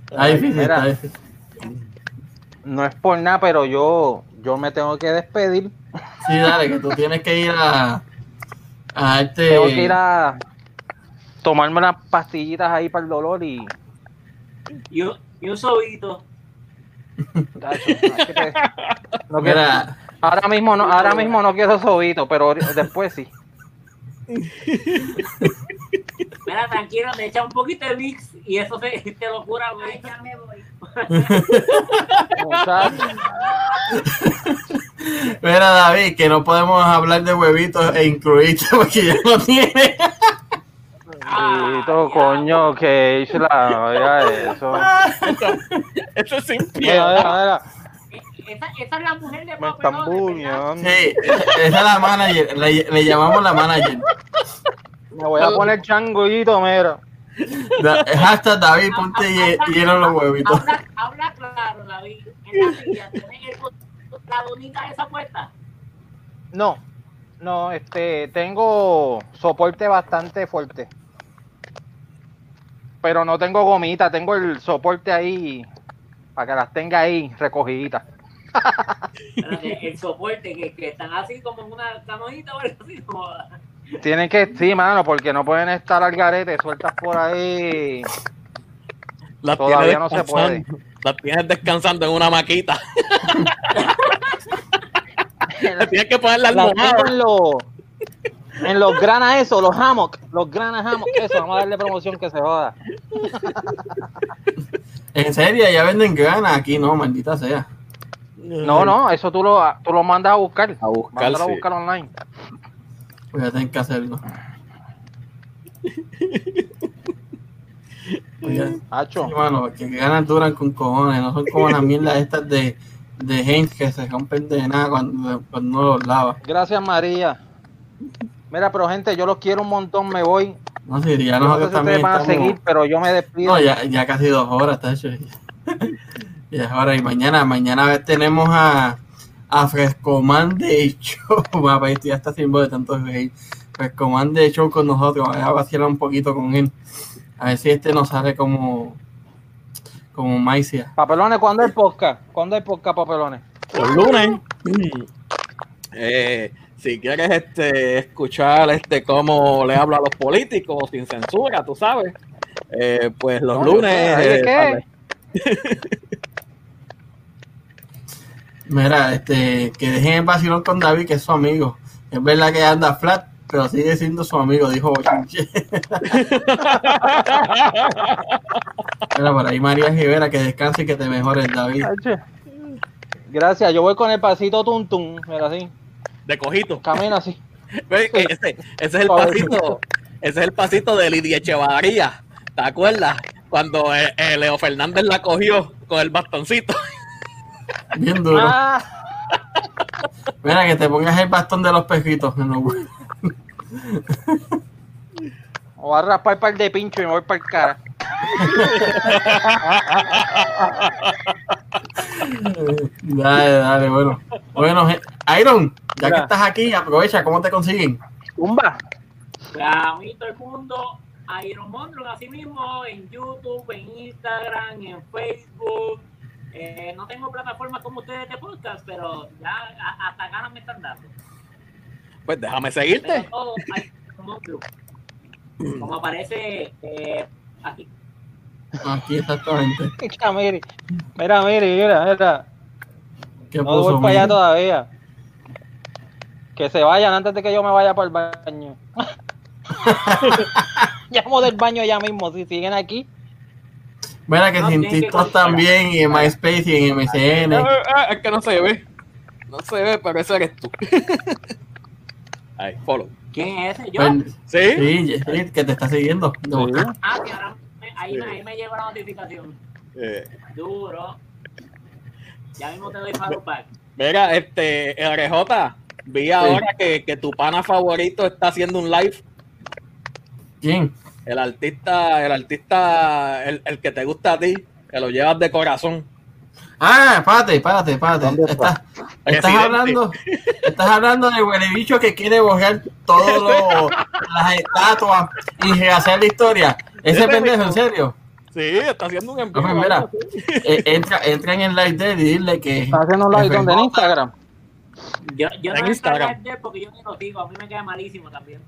Está difícil,
Mira.
está difícil.
No es por nada, pero yo, yo me tengo que despedir.
Sí, dale, que tú tienes que ir a, a este.
Tengo que ir a tomarme unas pastillitas ahí para el dolor y.
Y un, sobito.
No
Mira,
ahora mismo no, ahora mismo no quiero sobito, pero después sí.
Mira, tranquilo, te echa un poquito de mix y eso te, te lo cura, güey.
Ay, ya me voy.
Mira, David, que no podemos hablar de huevitos e incluirte porque ya no tiene.
Ah, ya.
coño, que hice la oiga eso.
Eso es sin
Mira,
piedad.
mira, mira,
Esa, esa es la mujer de
me.
Sí, esa es la manager, le, le llamamos la manager.
Me voy a poner changuito, mira.
Da- Hashtag David, ponte hie- hielo en los huevitos.
Habla, habla claro, David. En la silla, ¿tenés el- la donita esa puesta?
No, no, este, tengo soporte bastante fuerte. Pero no tengo gomita, tengo el soporte ahí para que las tenga ahí recogiditas.
El soporte, que, que están así como en una canojita o algo así. Como,
Tienen que, sí, mano, porque no pueden estar al garete sueltas por ahí.
Las
Todavía no se
descansando- Las tienes descansando en una maquita. Tienes que poner la almohada.
en los, en los granas eso, los hammock, los granas hammock, eso, vamos a darle promoción que se joda.
En serio, ya venden ganas aquí, no, maldita sea.
No, no, eso tú lo, tú lo mandas a buscar.
A buscar,
Mándalo a
sí.
buscar online.
Voy a tener que hacerlo. Oye,
Hacho.
sí, mano, que ganas duran con cojones, no son como las mierdas estas de, de gente que se rompen de nada cuando, cuando no los lava.
Gracias, María. Mira, pero gente, yo los quiero un montón, me voy.
No sé, ya
Yo no sé
nosotros
si
también
ustedes van a seguir, pero yo me despido.
No, ya, ya casi dos horas, está hecho. Y es hora. Y mañana, mañana tenemos a, a Frescoman de Show. Papá, esto ya está sin voz de tanto reír. Frescoman de Show con nosotros. Vamos a vacilar un poquito con él. A ver si este nos sale como como Maicia.
Papelones, ¿cuándo hay podcast? ¿Cuándo hay podcast, papelones?
Los lunes. Eh, si quieres este, escuchar este cómo le hablo a los políticos sin censura, tú sabes. Eh, pues los
No,
lunes.
sé, ¿ahí de
eh.
Mira, este, que dejen el vacilón con David, que es su amigo. Es verdad que anda flat, pero sigue siendo su amigo, dijo Bochinche. Mira, por ahí María Rivera, que descanse y que te mejores, David.
Gracias, yo voy con el pasito tum tum, mira así,
De cojito.
camino así.
Ese, ese es el pasito. Ese es el pasito de Lidia Echevarría. ¿Te acuerdas? Cuando eh, eh, Leo Fernández la cogió con el bastoncito.
Bien duro.
Ah,
Mira, que te pongas el bastón de los pejitos. hue-
o voy a raspar par de pincho y me voy para el cara.
Dale, dale, bueno. Bueno, Iron, ya que
Mira.
estás aquí, aprovecha, ¿cómo te consiguen?
Tumba.
A mí todo el mundo, Iron Mondron, así mismo, en YouTube, en Instagram, en Facebook. Eh, no tengo plataformas como ustedes de podcast, pero ya a- hasta ganas me están dando.
Pues déjame seguirte.
todo. Como aparece eh, aquí.
Aquí exactamente.
Mira, mire, mira, mire, mira, mira.
¿Qué
No
puso,
voy para allá todavía. Que se vayan antes de que yo me vaya para el baño. Llamo del baño ya mismo, si siguen aquí.
Mira que
No,
sin
tienen que
TikTok también, y en MySpace y en
Ah,
MSN.
ah, es que no se ve. No se ve, pero ese eres tú. Ahí, follow.
¿Quién es ese? ¿Yo?
¿Sí?
Sí, que te está siguiendo. de.
Ah, que ahora me- ahí, me- ahí me llegó la notificación.
Eh,
Duro. Ya mismo te doy follow back.
mira, este, RJ, vi ahora que, que tu pana favorito está haciendo un live.
¿Quién?
El artista, el artista, el, el que te gusta a ti, que lo llevas de corazón.
Ah, espérate, espérate, espérate.
¿Dónde está?
Estás, hablando, estás hablando del huele bicho que quiere borrar todas las estatuas y rehacer la historia. Ese pendejo,
mismo.
en serio.
Sí, está haciendo un envío.
Hombre, mira, eh, entra, entra en el live de él y dile que.
Está haciendo un live donde en Instagram.
Yo, yo
En
no
Instagram.
de porque yo ni lo sigo. A mí me queda malísimo también.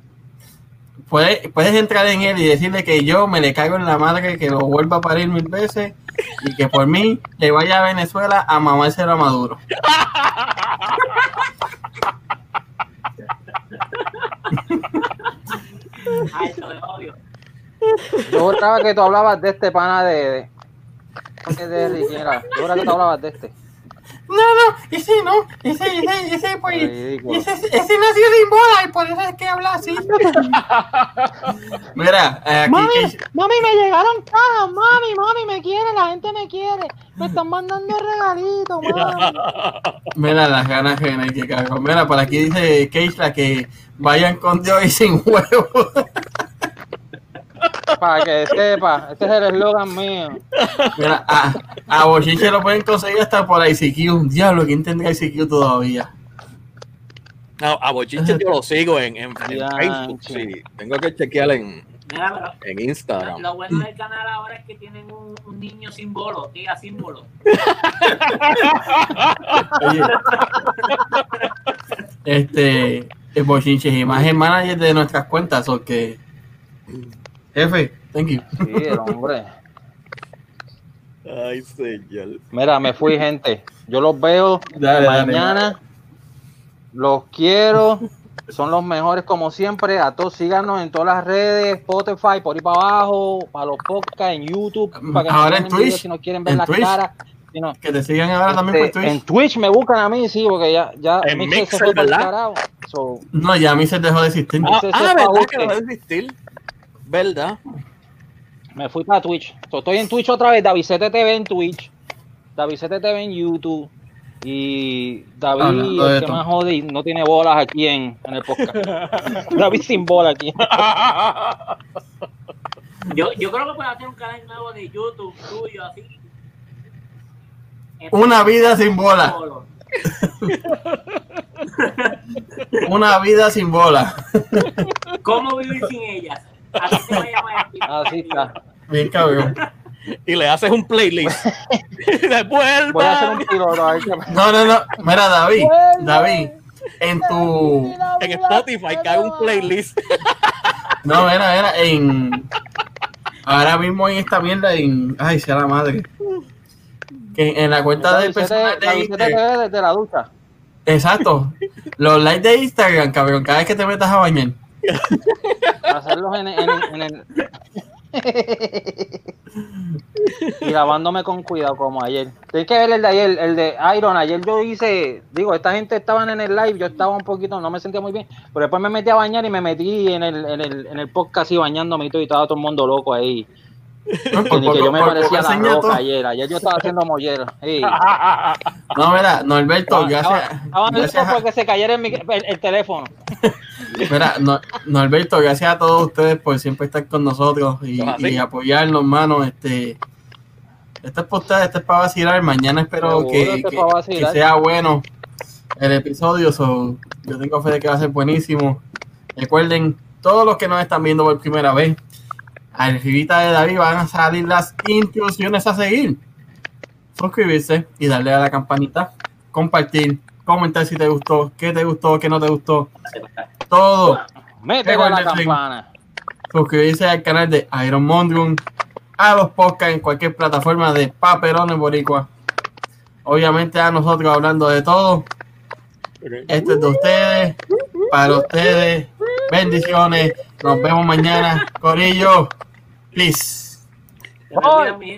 Puedes, puedes entrar en él y decirle que yo me le caigo en la madre, que lo vuelva a parir mil veces y que por mí le vaya a Venezuela a mamárselo a Maduro.
Ay, eso de odio.
Yo juraba que tú hablabas de este pana de. de, de Ricky, era. Yo juraba que tú hablabas de este.
No, no, ese no, ese, ese, ese, pues,
Ridículo.
ese, ese nació sin bola y por eso es que habla así. Mira, eh, aquí
Mami,
que-
mami, me llegaron cajas, mami, mami, me quiere, la gente me quiere. Me están mandando regalitos, mami.
mira las ganas que que. Mira, por aquí dice Keisla que vayan con Dios y sin huevo.
Para que sepa, este es el eslogan mío.
Mira, a, a Bochinche lo pueden conseguir hasta por ICQ. Diablo, ¿quién tendrá ICQ todavía?
A, a Bochinche yo lo sigo en, en, Facebook. Sí, tengo que chequear en,
Mira, pero
en Instagram.
lo bueno del canal ahora es que tienen un, un niño símbolo, diga símbolo.
Oye, este, el Bochinche es imagen manager de nuestras cuentas, o que. Jefe, thank you.
Sí, el hombre.
Ay, señor.
Mira, me fui, gente. Yo los veo
Dale, dale.
mañana. Los quiero. Son los mejores como siempre. A todos síganos en todas las redes, Spotify, por ahí para abajo, para los podcasts, en YouTube, para que
Ahora en Twitch,
si no quieren ver
en
las
Twitch.
caras. Si no,
Que te sigan ahora también por
este,
Twitch.
en Twitch me buscan a mí, sí, porque ya, ya
En
Mixer
Mixer,
se fue
¿verdad?
So,
No, ya a mí se dejó de existir.
Ah, ah, ¿verdad que va a existir? ¿Verdad?
me fui para Twitch. So, estoy en Twitch otra vez, Davidete TV en Twitch, Davidete TV en YouTube. Y David,
Hablando de
el que más jode, y no tiene bolas aquí en, en el podcast. David sin bola aquí.
Yo, yo creo que puedes hacer un canal nuevo de YouTube tuyo, así.
Una vida sin bola. Una vida sin bola.
¿Cómo vivir sin ellas? Así se va a llamar el
Así está.
Bien cabrón.
Y le haces un playlist. Devuelva.
Voy a hacer un piloto. a ver qué-
No, no, no. Mira, David. David. En tu.
En Spotify cae un playlist.
No, mira, mira. En. Ahora mismo en esta mierda. En. Ay, sea la madre. Que en la cuenta de personal de Instagram.
Desde la ducha.
Exacto. Los likes de Instagram, cabrón. Cada vez que te metas a bañar.
Hacerlos en, en, en el. y lavándome con cuidado como ayer. Tienes que ver el de ayer, el de Iron. Ayer yo hice, digo, esta gente estaban en el live, yo estaba un poquito, no me sentía muy bien, pero después me metí a bañar y me metí en el, en el, en el podcast y bañándome y todo, y estaba todo el mundo loco ahí.
No,
Que
por
ni que yo me
por
parecía la roca
todo.
ayer. Ayer yo estaba haciendo mollera. Sí.
No, mira, Norberto, gracias,
Estaban
gracias
locos
a-
porque se cayera el, el- el teléfono.
Mira, no, Norberto, gracias a todos ustedes por siempre estar con nosotros y, y apoyarnos, mano. Este, este es para ustedes, este es para vacilar. Mañana espero
Seguro,
que,
este es
que- que sea bueno el episodio. so, yo tengo fe de que va a ser buenísimo. Recuerden, todos los que nos están viendo por primera vez, arribita de David van a salir las instrucciones a seguir. Suscribirse y darle a la campanita, compartir, comentar si te gustó, qué te gustó, qué no te gustó. Todo
Métele a la campana.
suscribirse al canal de Iron Mondrum, a los podcasts en cualquier plataforma de Paperones Boricua. Obviamente a nosotros hablando de todo. Este es de ustedes, para ustedes. Bendiciones. Nos vemos mañana. Corillo. Peace.
Mira, mi